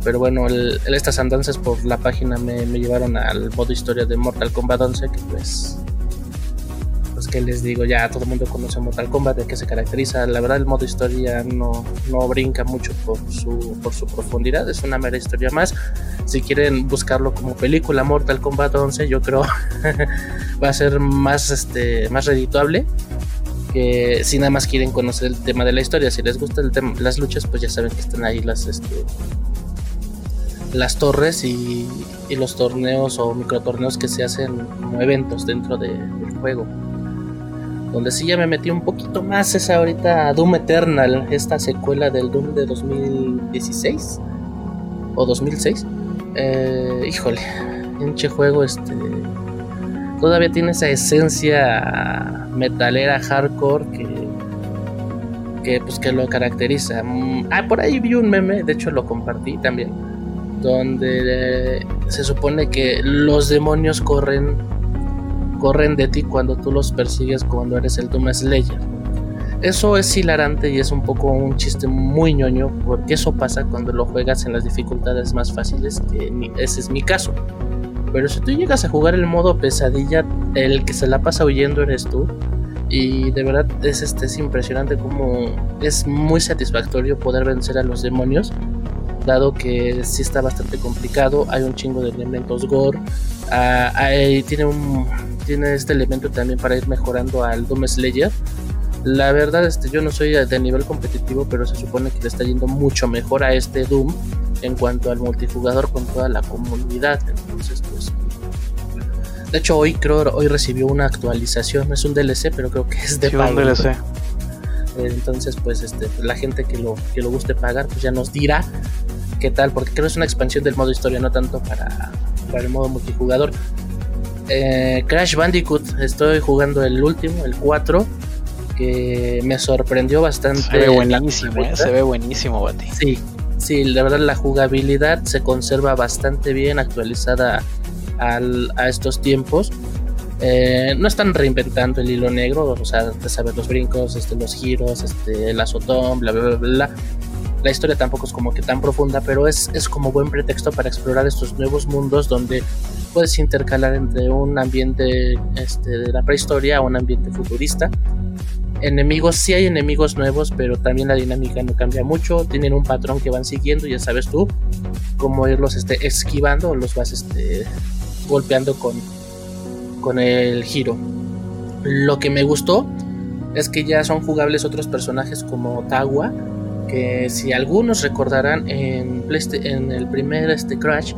pero bueno, estas andanzas por la página me, llevaron al modo historia de Mortal Kombat 11, que pues, pues que les digo, ya todo el mundo conoce Mortal Kombat, de qué se caracteriza. La verdad el modo historia no, no brinca mucho por su, por su profundidad, es una mera historia más. Si quieren buscarlo como película Mortal Kombat 11, yo creo va a ser más, este, más redituable que si nada más quieren conocer el tema de la historia, si les gusta el tema, las luchas, pues ya saben que están ahí las, este, las torres y, los torneos o microtorneos que se hacen como eventos dentro del juego. Donde sí ya me metí un poquito más es ahorita Doom Eternal, esta secuela del Doom de 2016 o 2006. Eh, híjole, pinche juego este todavía tiene esa esencia metalera hardcore que que pues que lo caracteriza. Mm, ah, por ahí vi un meme, de hecho lo compartí también donde se supone que los demonios corren corren de ti cuando tú los persigues cuando eres el Doom Slayer. Eso es hilarante y es un poco un chiste muy ñoño porque eso pasa cuando lo juegas en las dificultades más fáciles, que ese es mi caso. Pero si tú llegas a jugar el modo pesadilla, el que se la pasa huyendo eres tú. Y de verdad es, este, es impresionante como es muy satisfactorio poder vencer a los demonios dado que sí está bastante complicado, hay un chingo de elementos gore, ah, tiene, un, tiene este elemento también para ir mejorando al Doom Slayer. La verdad, este, yo no soy de nivel competitivo, pero se supone que le está yendo mucho mejor a este Doom en cuanto al multijugador con toda la comunidad. Entonces, pues. De hecho, hoy creo hoy recibió una actualización. Es un DLC, pero creo que es de pago. DLC. Entonces, pues, este, la gente que lo, que lo guste pagar, pues ya nos dirá qué tal, porque creo que es una expansión del modo historia, no tanto para, para el modo multijugador. Eh, Crash Bandicoot, estoy jugando el último, el 4, que me sorprendió bastante. Se ve buenísimo, eh, se ve buenísimo, Bati. Sí, sí, la verdad la jugabilidad se conserva bastante bien, actualizada a estos tiempos. Eh, no están reinventando el hilo negro, o sea, de saber los brincos, este, los giros, este, el azotón, bla, bla, bla, bla. La historia tampoco es como que tan profunda, pero es, es como buen pretexto para explorar estos nuevos mundos donde puedes intercalar entre un ambiente este, de la prehistoria a un ambiente futurista. Enemigos, sí hay enemigos nuevos, pero también la dinámica no cambia mucho. Tienen un patrón que van siguiendo, ya sabes tú cómo irlos este, esquivando o los vas este, golpeando con, con el giro. Lo que me gustó es que ya son jugables otros personajes como Tawa, que si algunos recordarán en, en el primer este Crash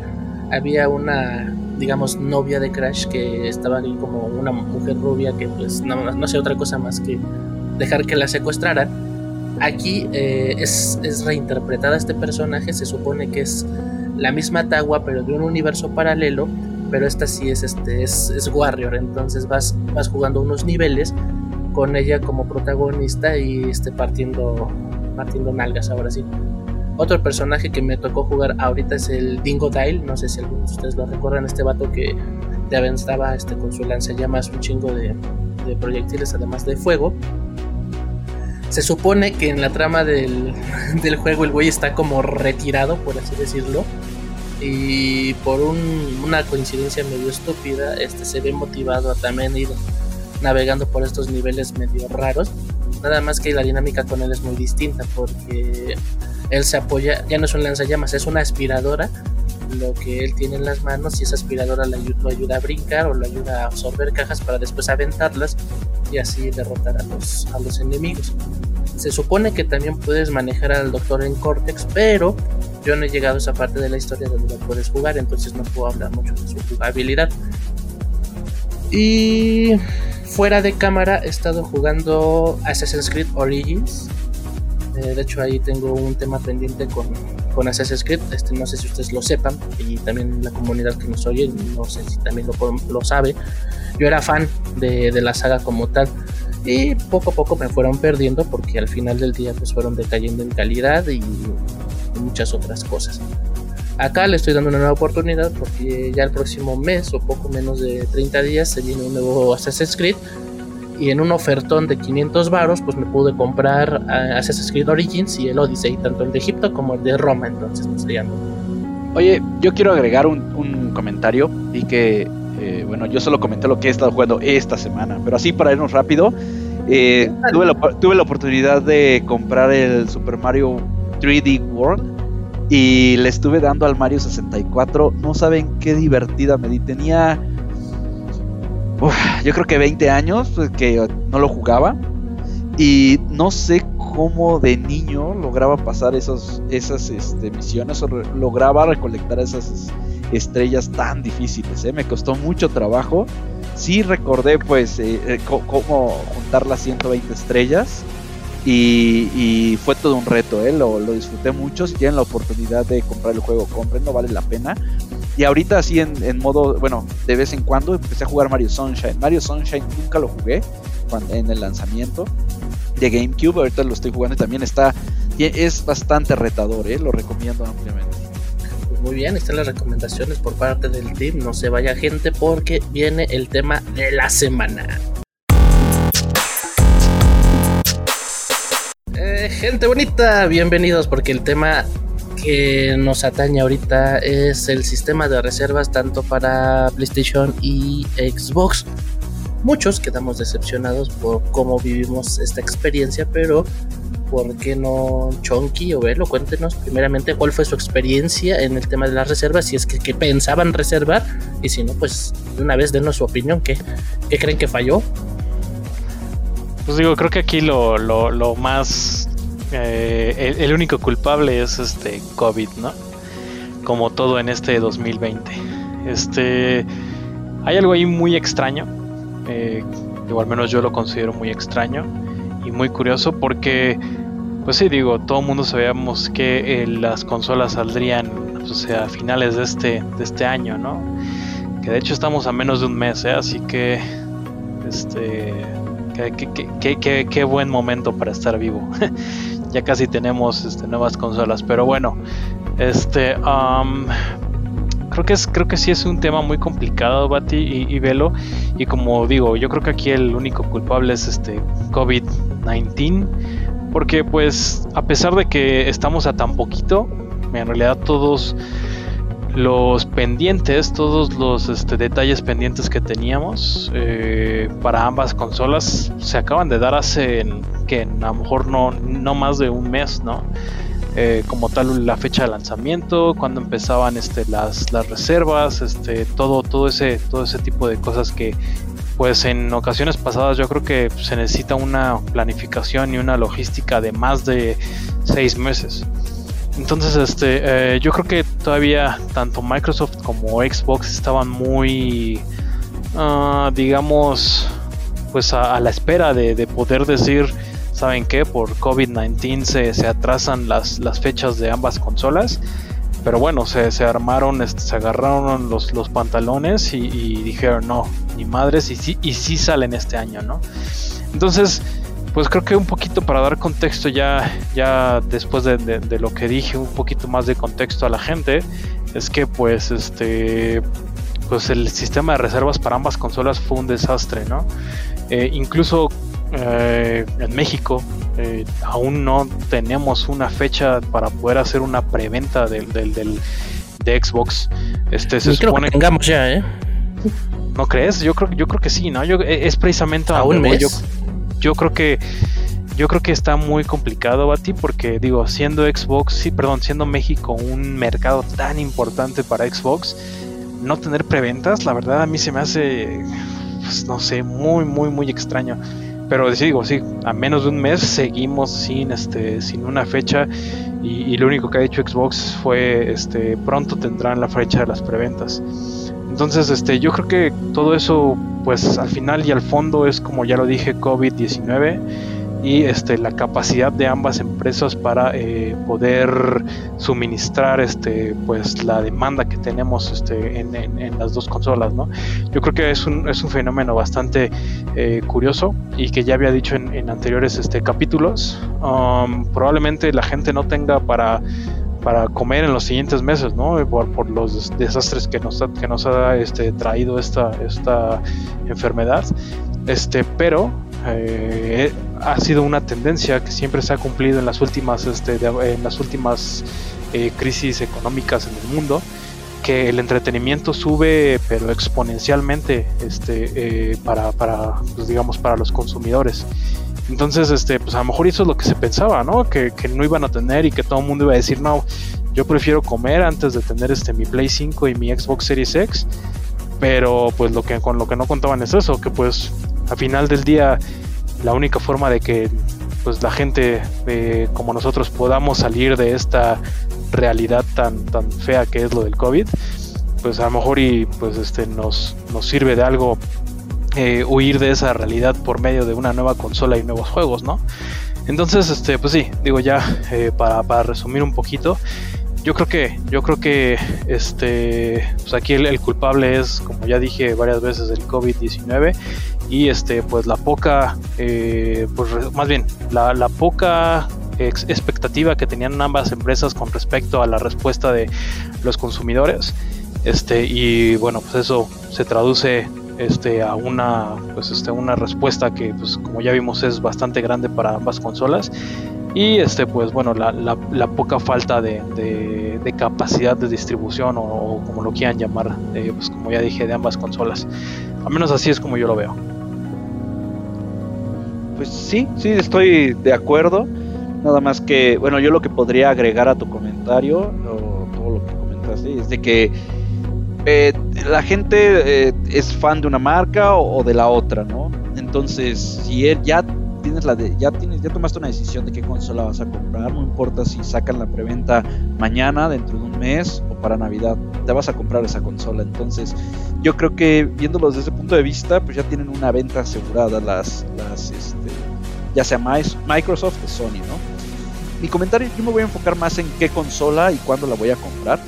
había una digamos novia de Crash que estaba ahí como una mujer rubia que pues no, no sé otra cosa más que dejar que la secuestraran. Aquí eh, es, es, reinterpretada este personaje, se supone que es la misma Tawa pero de un universo paralelo, pero esta sí es este es, es Warrior, entonces vas, vas jugando unos niveles con ella como protagonista y este partiendo partiendo nalgas ahora sí. Otro personaje que me tocó jugar ahorita es el Dingo Dial, no sé si algunos de ustedes lo recuerdan, este vato que te avanzaba este, con su lanzallamas un chingo de, de proyectiles además de fuego. Se supone que en la trama del, juego el güey está como retirado, por así decirlo. Y por un, una coincidencia medio estúpida, este se ve motivado a también ir navegando por estos niveles medio raros. Nada más que la dinámica con él es muy distinta porque él se apoya, ya no es un lanzallamas, es una aspiradora lo que él tiene en las manos y esa aspiradora lo ayuda a brincar o lo ayuda a absorber cajas para después aventarlas y así derrotar a los, a los enemigos. Se supone que también puedes manejar al doctor en Cortex, pero yo no he llegado a esa parte de la historia donde lo puedes jugar, entonces no puedo hablar mucho de su jugabilidad. Y fuera de cámara he estado jugando Assassin's Creed Origins. Eh, de hecho ahí tengo un tema pendiente con, con Assassin's Creed. Este, no sé si ustedes lo sepan y también la comunidad que nos oye, no sé si también lo, lo sabe. Yo era fan de, de, la saga como tal y poco a poco me fueron perdiendo porque al final del día pues fueron decayendo en calidad y, muchas otras cosas. Acá le estoy dando una nueva oportunidad porque ya el próximo mes o poco menos de 30 días se viene un nuevo Assassin's Creed. Y en un ofertón de 500 varos pues me pude comprar Assassin's Creed Origins y el Odyssey, tanto el de Egipto como el de Roma, entonces pues ya Oye, yo quiero agregar un, un comentario y que, eh, bueno, yo solo comenté lo que he estado jugando esta semana, pero así para irnos rápido, eh, tuve, la, tuve la oportunidad de comprar el Super Mario 3D World y le estuve dando al Mario 64. No saben qué divertida me di. Tenía, yo creo que 20 años pues, que no lo jugaba. Y no sé cómo de niño lograba pasar esos, esas este, misiones o lograba recolectar esas estrellas tan difíciles. ¿eh? Me costó mucho trabajo. Sí recordé pues eh, cómo juntar las 120 estrellas y, fue todo un reto, ¿eh? lo, disfruté mucho. Si tienen la oportunidad de comprar el juego, compren, no vale la pena. Y ahorita así en, en, modo, bueno, de vez en cuando empecé a jugar Mario Sunshine. Mario Sunshine nunca lo jugué cuando, en el lanzamiento de GameCube, ahorita lo estoy jugando y también está, es bastante retador, ¿eh? lo recomiendo ampliamente. Pues muy bien, están las recomendaciones por parte del team. No se vaya gente porque viene el tema de la semana. Gente bonita, bienvenidos porque el tema que nos atañe ahorita es el sistema de reservas tanto para PlayStation y Xbox. Muchos quedamos decepcionados por cómo vivimos esta experiencia, pero ¿por qué no Chonky o Velo? Cuéntenos primeramente cuál fue su experiencia en el tema de las reservas, si es que, que pensaban reservar, y si no, pues de una vez denos su opinión, ¿qué, creen que falló? Pues digo, creo que aquí lo más eh, el, único culpable es este COVID, ¿no? Como todo en este 2020. Este, hay algo ahí muy extraño, eh, o al menos yo lo considero muy extraño y muy curioso porque, pues sí, digo, todo el mundo sabíamos que eh, las consolas saldrían, o sea, a finales de este, de este año, ¿no? Que de hecho estamos a menos de un mes, ¿eh? Así que, este, qué, qué, qué, qué, qué buen momento para estar vivo. ya casi tenemos este, nuevas consolas. Pero bueno, este creo que es, creo que sí es un tema muy complicado, Bati y, y, Velo. Y como digo, yo creo que aquí el único culpable es este COVID-19. Porque pues a pesar de que estamos a tan poquito, en realidad todos los pendientes, todos los este, detalles pendientes que teníamos eh, para ambas consolas se acaban de dar hace que a lo mejor no, no más de un mes, ¿no? Eh, como tal la fecha de lanzamiento, cuando empezaban este, las, las reservas, este, todo, todo, ese, todo ese tipo de cosas que, pues en ocasiones pasadas yo creo que se necesita una planificación y una logística de más de seis meses. Entonces, este, eh, yo creo que todavía tanto Microsoft como Xbox estaban muy, ah, digamos, pues a, la espera de, poder decir, ¿saben qué? Por COVID-19 se, se, atrasan las, las fechas de ambas consolas pero bueno, se, se armaron, este, se agarraron los, los pantalones y, dijeron, no, ni madres, y sí, y sí salen este año, ¿no? Entonces, pues creo que un poquito para dar contexto ya, ya después de, de, lo que dije, un poquito más de contexto a la gente, es que pues este pues el sistema de reservas para ambas consolas fue un desastre, ¿no? Eh, incluso eh, en México eh, aún no tenemos una fecha para poder hacer una preventa del, del, de Xbox. Este se supone que tengamos ya, ¿eh? ¿No crees? Yo creo, yo creo que sí, ¿no? Yo, es precisamente a un mes. Yo, yo, creo que yo creo que está muy complicado, Bati, porque digo, siendo Xbox, sí, perdón, siendo México un mercado tan importante para Xbox, no tener preventas, la verdad a mí se me hace, pues, no sé, muy, muy, muy extraño pero digo, sí, a menos de un mes seguimos sin este sin una fecha y, lo único que ha hecho Xbox fue este pronto tendrán la fecha de las preventas. Entonces, este yo creo que todo eso pues al final y al fondo es como ya lo dije COVID-19 y este, la capacidad de ambas empresas para eh, poder suministrar este, pues, la demanda que tenemos este, en, las dos consolas. ¿no? Yo creo que es un, es un fenómeno bastante eh, curioso y que ya había dicho en, anteriores este, capítulos. Um, probablemente la gente no tenga para para comer en los siguientes meses, ¿no? Por, los desastres que nos ha, este, traído esta, esta enfermedad. Este, pero eh, ha sido una tendencia que siempre se ha cumplido en las últimas, este, en las últimas eh, crisis económicas en el mundo, que el entretenimiento sube pero exponencialmente este, eh, para, para pues, digamos, para los consumidores. Entonces, este, pues a lo mejor eso es lo que se pensaba, ¿no? Que, que, no iban a tener y que todo el mundo iba a decir, no, yo prefiero comer antes de tener este mi Play 5 y mi Xbox Series X. Pero pues lo que con lo que no contaban es eso, que pues a final del día la única forma de que pues la gente eh, como nosotros podamos salir de esta realidad tan tan fea que es lo del COVID pues a lo mejor y pues este nos nos sirve de algo eh, huir de esa realidad por medio de una nueva consola y nuevos juegos no entonces este pues sí digo ya eh, para, para resumir un poquito yo creo que yo creo que este pues aquí el, culpable es como ya dije varias veces el COVID 19 y este pues la poca eh, pues más bien la, la poca expectativa que tenían ambas empresas con respecto a la respuesta de los consumidores este y bueno pues eso se traduce este a una pues este una respuesta que pues como ya vimos es bastante grande para ambas consolas. Y este pues bueno la, la, poca falta de, de, capacidad de distribución o, como lo quieran llamar eh, pues como ya dije de ambas consolas. Al menos así es como yo lo veo. Pues sí sí estoy de acuerdo. Nada más que bueno yo lo que podría agregar a tu comentario o todo lo que comentaste es de que eh, la gente eh, es fan de una marca o, o de la otra no entonces si ya tienes la de, ya tienes, ya tomaste una decisión de qué consola vas a comprar, no importa si sacan la preventa mañana, dentro de un mes o para Navidad, te vas a comprar esa consola. Entonces, yo creo que viéndolo desde ese punto de vista, pues ya tienen una venta asegurada las, las este, ya sea Microsoft o Sony, ¿no? Mi comentario, yo me voy a enfocar más en qué consola y cuándo la voy a comprar.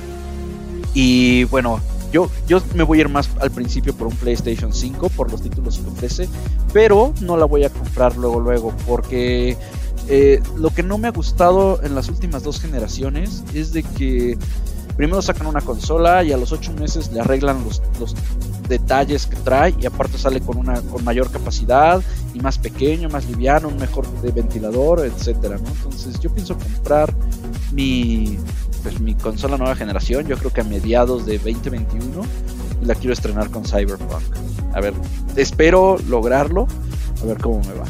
Y bueno, yo, yo me voy a ir más al principio por un PlayStation 5 por los títulos que ofrece, pero no la voy a comprar luego luego porque eh, lo que no me ha gustado en las últimas dos generaciones es de que primero sacan una consola y a los 8 meses le arreglan los, los detalles que trae y aparte sale con una con mayor capacidad y más pequeño, más liviano, un mejor ventilador, etcétera. Entonces yo pienso comprar mi pues mi consola nueva generación, yo creo que a mediados de 2021 y la quiero estrenar con Cyberpunk. A ver, espero lograrlo, a ver cómo me va.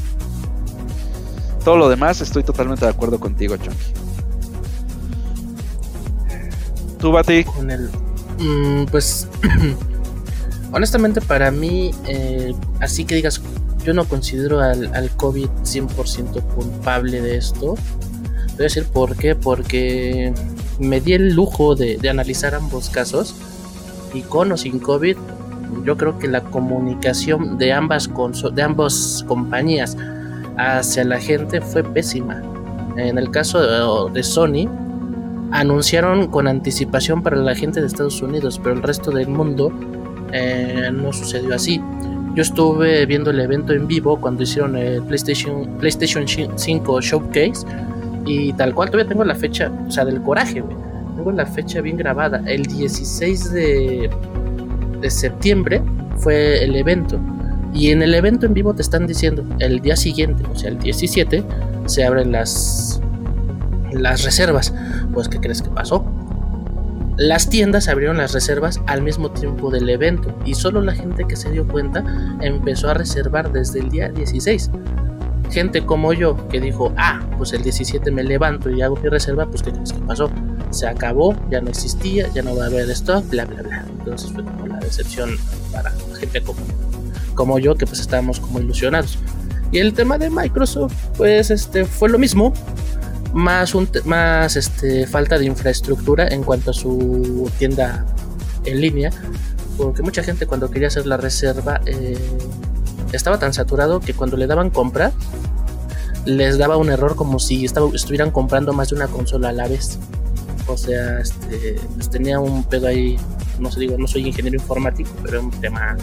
Todo lo demás estoy totalmente de acuerdo contigo, Chunky. ¿Tú, Bati? Con el... Mm, pues... Honestamente, para mí, eh, así que digas, yo no considero al, al COVID 100% culpable de esto. Voy a decir por qué, porque me di el lujo de, analizar ambos casos y con o sin COVID, yo creo que la comunicación de ambas, de ambas compañías hacia la gente fue pésima. En el caso de, Sony, anunciaron con anticipación para la gente de Estados Unidos, pero el resto del mundo eh, no sucedió así. Yo estuve viendo el evento en vivo cuando hicieron el PlayStation, PlayStation 5 Showcase y tal cual todavía tengo la fecha, o sea, del coraje. Tengo la fecha bien grabada. El 16 de, de septiembre fue el evento. Y en el evento en vivo te están diciendo, el día siguiente, o sea, el 17, se abren las, las reservas. Pues, ¿qué crees que pasó? Las tiendas abrieron las reservas al mismo tiempo del evento y solo la gente que se dio cuenta empezó a reservar desde el día 16. Gente como yo que dijo, ah, pues el 17 me levanto y hago mi reserva, pues ¿qué crees que pasó? Se acabó, ya no existía, ya no va a haber stock, bla, bla, bla. Entonces fue como la decepción para gente como como yo, que pues estábamos como ilusionados. Y el tema de Microsoft, pues este fue lo mismo, más un más este falta de infraestructura en cuanto a su tienda en línea, porque mucha gente cuando quería hacer la reserva eh, estaba tan saturado que cuando le daban compra les daba un error como si estuvieran comprando más de una consola a la vez. O sea, este, pues tenía un pedo ahí, no sé, digo, no soy ingeniero informático, pero un tema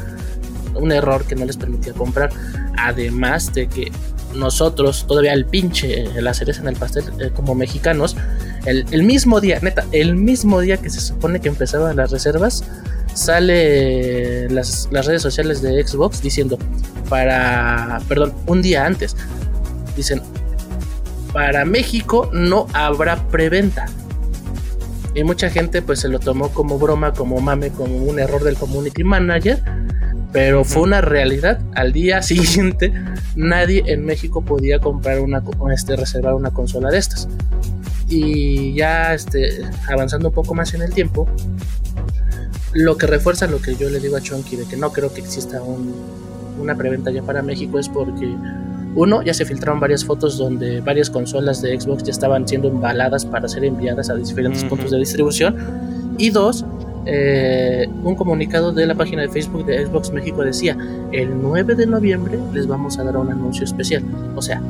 un error que no les permitía comprar. Además de que nosotros, todavía el pinche, la cereza en el pastel, eh, como mexicanos, el, mismo día, neta, el mismo día que se supone que empezaban las reservas, sale las redes sociales de Xbox diciendo, para, perdón, un día antes, dicen, para México no habrá preventa. Y mucha gente pues se lo tomó como broma, como mame, como un error del community manager pero fue una realidad. Al día siguiente, nadie en México podía comprar una, este, reservar una consola de estas. Y ya este, avanzando un poco más en el tiempo, lo que refuerza lo que yo le digo a Chonky de que no creo que exista una preventa ya para México es porque uno, ya se filtraron varias fotos donde varias consolas de Xbox ya estaban siendo embaladas para ser enviadas a diferentes puntos de distribución. Y dos, eh, un comunicado de la página de Facebook de Xbox México decía, el 9 de noviembre les vamos a dar un anuncio especial. O sea,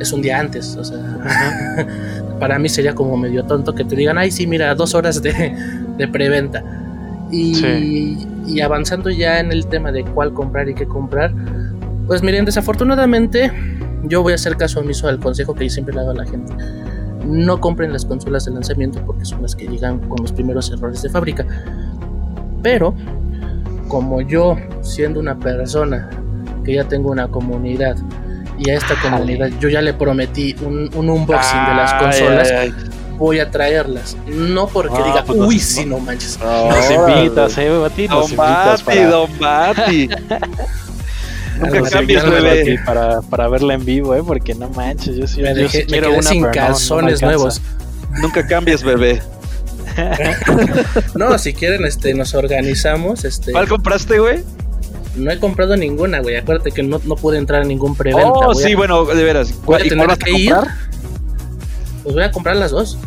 es un día antes. O sea, para mí sería como medio tonto que te digan, ay, sí, mira, dos horas de, preventa. Y, y avanzando ya en el tema de cuál comprar y qué comprar, pues miren, desafortunadamente yo voy a hacer caso omiso al consejo que yo siempre le hago a la gente. No compren las consolas de lanzamiento porque son las que llegan con los primeros errores de fábrica. Pero, como yo, siendo una persona que ya tengo una comunidad y a esta comunidad yo ya le prometí un, unboxing de las consolas, voy a traerlas. No porque ah, diga, pues uy, si no manches. nos invitas, eh, Bati, nos invitas Don Bati. Nunca cambies, bebé. Para, para verla en vivo, ¿eh? Porque no manches, yo sí, me dejé, quiero una, sin calzones nuevos. Nunca cambies, bebé. no, si quieren, este, nos organizamos. Este, ¿Cuál compraste, güey? No he comprado ninguna, güey. Acuérdate que no, no pude entrar a ningún preventa. Oh, sí, bueno, de veras. Voy a tener que ir. Pues voy a comprar las dos.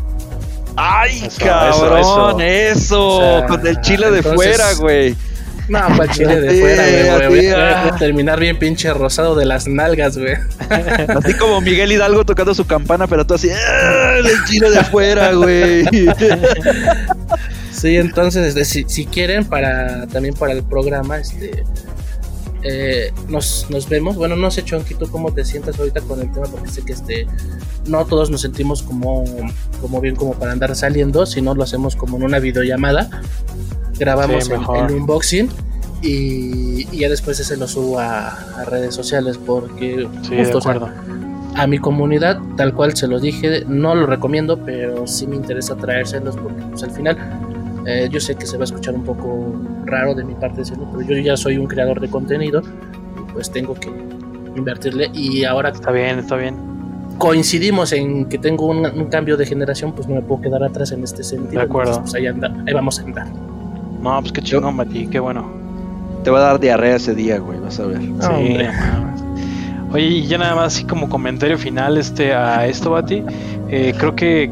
¡Ay, cabrón! Eso, con el chile de fuera, güey. No, para chile de fuera, güey. Voy, a terminar bien pinche rosado de las nalgas, güey. Así como Miguel Hidalgo tocando su campana, pero tú así, ¡Ah, el chile de fuera, güey. Sí, entonces, este, si, quieren, para también para el programa, este. Eh, nos, nos, vemos. Bueno, no sé, Chonky, tú cómo te sientas ahorita con el tema, porque sé que este no todos nos sentimos como, como bien como para andar saliendo, sino lo hacemos como en una videollamada. Grabamos el, unboxing y, ya después se lo subo a, redes sociales porque a mi comunidad, tal cual se lo dije, no lo recomiendo, pero sí me interesa traérselos porque pues, al final eh, yo sé que se va a escuchar un poco raro de mi parte decirlo, pero yo ya soy un creador de contenido y pues tengo que invertirle y ahora... Está bien, está bien. Coincidimos en que tengo un, cambio de generación, pues no me puedo quedar atrás en este sentido. De acuerdo. pues ahí, anda, ahí vamos a andar. No, pues qué chingón, Mati, qué bueno. te va a dar diarrea ese día, güey, vas a ver. Sí, Oye, y ya nada más así como comentario final este a esto, Bati. Eh, creo que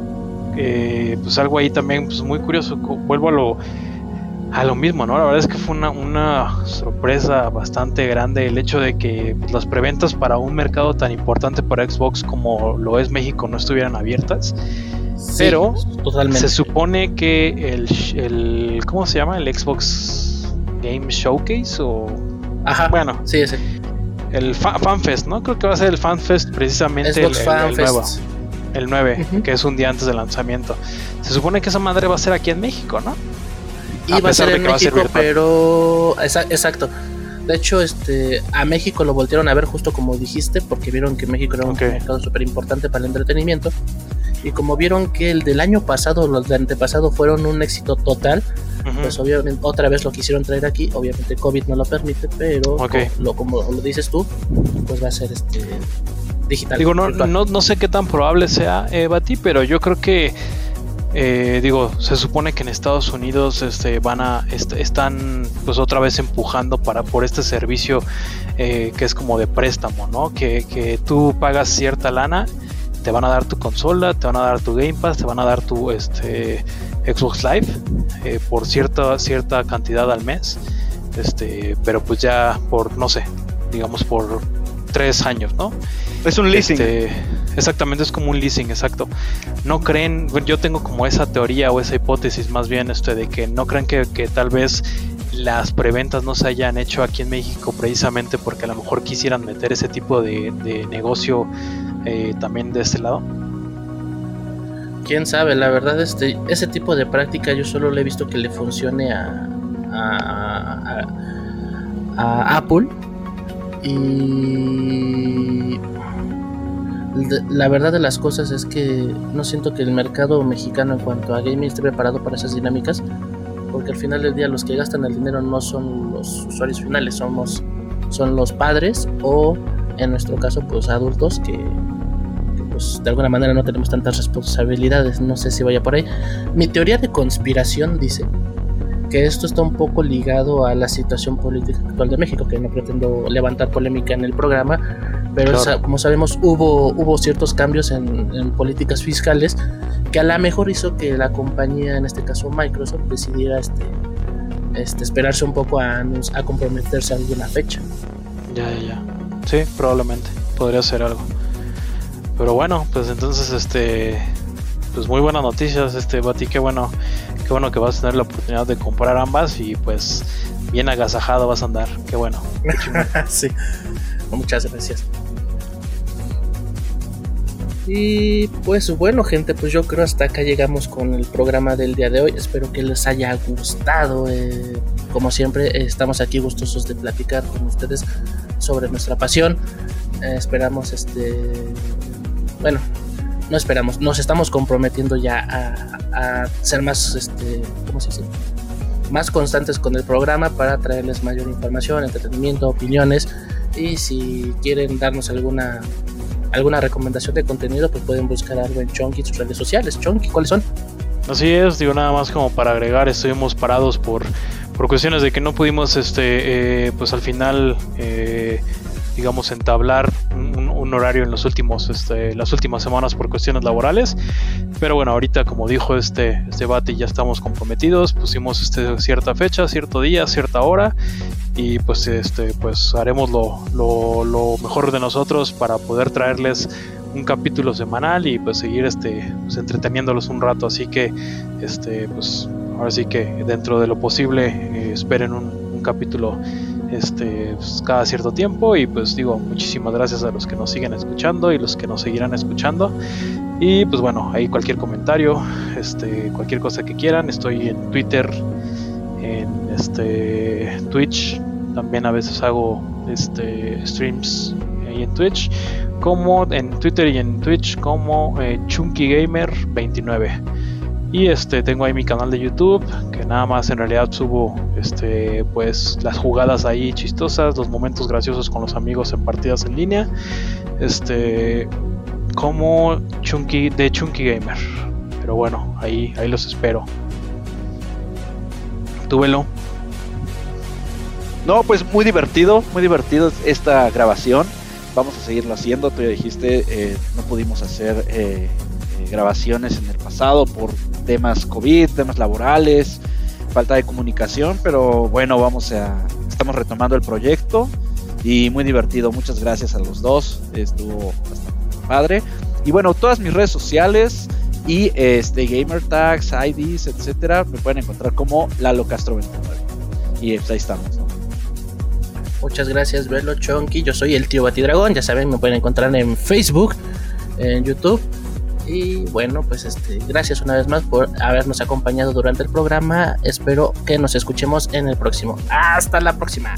eh, pues algo ahí también pues muy curioso. Vuelvo a lo a lo mismo, ¿no? La verdad es que fue una, una sorpresa bastante grande el hecho de que pues, las preventas para un mercado tan importante para Xbox como lo es México no estuvieran abiertas. pero se supone que el, el, ¿cómo se llama? El Xbox Game Showcase o Ajá. Bueno, sí, ese. El FanFest, ¿no? Creo que va a ser el FanFest precisamente Xbox el, Fan el, nuevo. El 9, que es un día antes del lanzamiento. Se supone que esa madre va a ser aquí en México, ¿no? Iba a ser en México, pero. Exacto. De hecho, este, a México lo voltearon a ver justo como dijiste, porque vieron que México era un mercado súper importante para el entretenimiento. Y como vieron que el del año pasado, los del antepasado fueron un éxito total, pues obviamente otra vez lo quisieron traer aquí. Obviamente COVID no lo permite, pero lo, como lo dices tú, pues va a ser este digital. Digo, no, no, no sé qué tan probable sea, eh, Bati, pero yo creo que eh, digo, se supone que en Estados Unidos este, van a están pues otra vez empujando para por este servicio eh, que es como de préstamo, ¿no? Que, que, tú pagas cierta lana, te van a dar tu consola, te van a dar tu Game Pass, te van a dar tu este Xbox Live eh, por cierta cierta cantidad al mes, este, pero pues ya por no sé, digamos por tres años, ¿no? Es un leasing. Este, exactamente, es como un leasing, exacto. No creen, yo tengo como esa teoría o esa hipótesis más bien este, de que no creen que, tal vez las preventas no se hayan hecho aquí en México precisamente porque a lo mejor quisieran meter ese tipo de, negocio eh, también de este lado. Quién sabe, la verdad, este, ese tipo de práctica yo solo le he visto que le funcione a, a, a Apple y la verdad de las cosas es que no siento que el mercado mexicano en cuanto a gaming esté preparado para esas dinámicas, porque al final del día los que gastan el dinero no son los usuarios finales, somos son los padres o en nuestro caso pues adultos que, pues de alguna manera no tenemos tantas responsabilidades, no sé si vaya por ahí. Mi teoría de conspiración dice que esto está un poco ligado a la situación política actual de México, que no pretendo levantar polémica en el programa, pero como sabemos hubo, hubo ciertos cambios en, políticas fiscales que a lo mejor hizo que la compañía, en este caso Microsoft, decidiera este, este, esperarse un poco a, a comprometerse a alguna fecha. Ya, ya, ya. Sí, probablemente. Podría ser algo. Pero bueno, pues entonces este pues muy buenas noticias, este Bati, qué bueno, qué bueno que vas a tener la oportunidad de comprar ambas y pues bien agasajado vas a andar, qué bueno. sí, muchas gracias. Y pues bueno gente, pues yo creo hasta acá llegamos con el programa del día de hoy. Espero que les haya gustado. Eh, como siempre, estamos aquí gustosos de platicar con ustedes sobre nuestra pasión. Eh, esperamos este... Bueno, no esperamos, nos estamos comprometiendo ya a, ser más, este, ¿cómo se dice? Más constantes con el programa para traerles mayor información, entretenimiento, opiniones y si quieren darnos alguna alguna recomendación de contenido, pues pueden buscar algo en Chonky, sus redes sociales. Chonky, ¿cuáles son? Así es, digo nada más como para agregar, estuvimos parados por, por cuestiones de que no pudimos, este, eh, pues al final, eh, digamos, entablar un, horario en los últimos, este, las últimas semanas por cuestiones laborales. Pero bueno, ahorita como dijo este, este debate ya estamos comprometidos, pusimos este, cierta fecha, cierto día, cierta hora. Y pues este pues haremos lo, lo, mejor de nosotros para poder traerles un capítulo semanal y pues seguir este pues, entreteniéndolos un rato. Así que este pues ahora sí que dentro de lo posible eh, esperen un, un capítulo este, pues, cada cierto tiempo. Y pues digo, muchísimas gracias a los que nos siguen escuchando y los que nos seguirán escuchando. Y pues bueno, ahí cualquier comentario, este, cualquier cosa que quieran. Estoy en Twitter, en este Twitch. También a veces hago este streams ahí en Twitch. Como en Twitter y en Twitch como eh, Chunky Gamer 29. Y este tengo ahí mi canal de YouTube, que nada más en realidad subo este pues las jugadas ahí chistosas, los momentos graciosos con los amigos en partidas en línea. Este como Chunky de Chunky Gamer. Pero bueno, ahí ahí los espero. Túvelo. No, pues muy divertido, muy divertido esta grabación. Vamos a seguirlo haciendo. Tú ya dijiste, eh, no pudimos hacer eh, grabaciones en el pasado por temas COVID, temas laborales, falta de comunicación, pero bueno, vamos a, estamos retomando el proyecto y muy divertido. Muchas gracias a los dos, estuvo bastante padre. Y bueno, todas mis redes sociales y este gamer tags, IDs, etcétera, me pueden encontrar como Lalo Castro 29. Y pues ahí estamos. Muchas gracias, Velo Chonky. Yo soy el tío Batidragón. Ya saben, me pueden encontrar en Facebook, en YouTube. Y bueno, pues este, gracias una vez más por habernos acompañado durante el programa. Espero que nos escuchemos en el próximo. Hasta la próxima.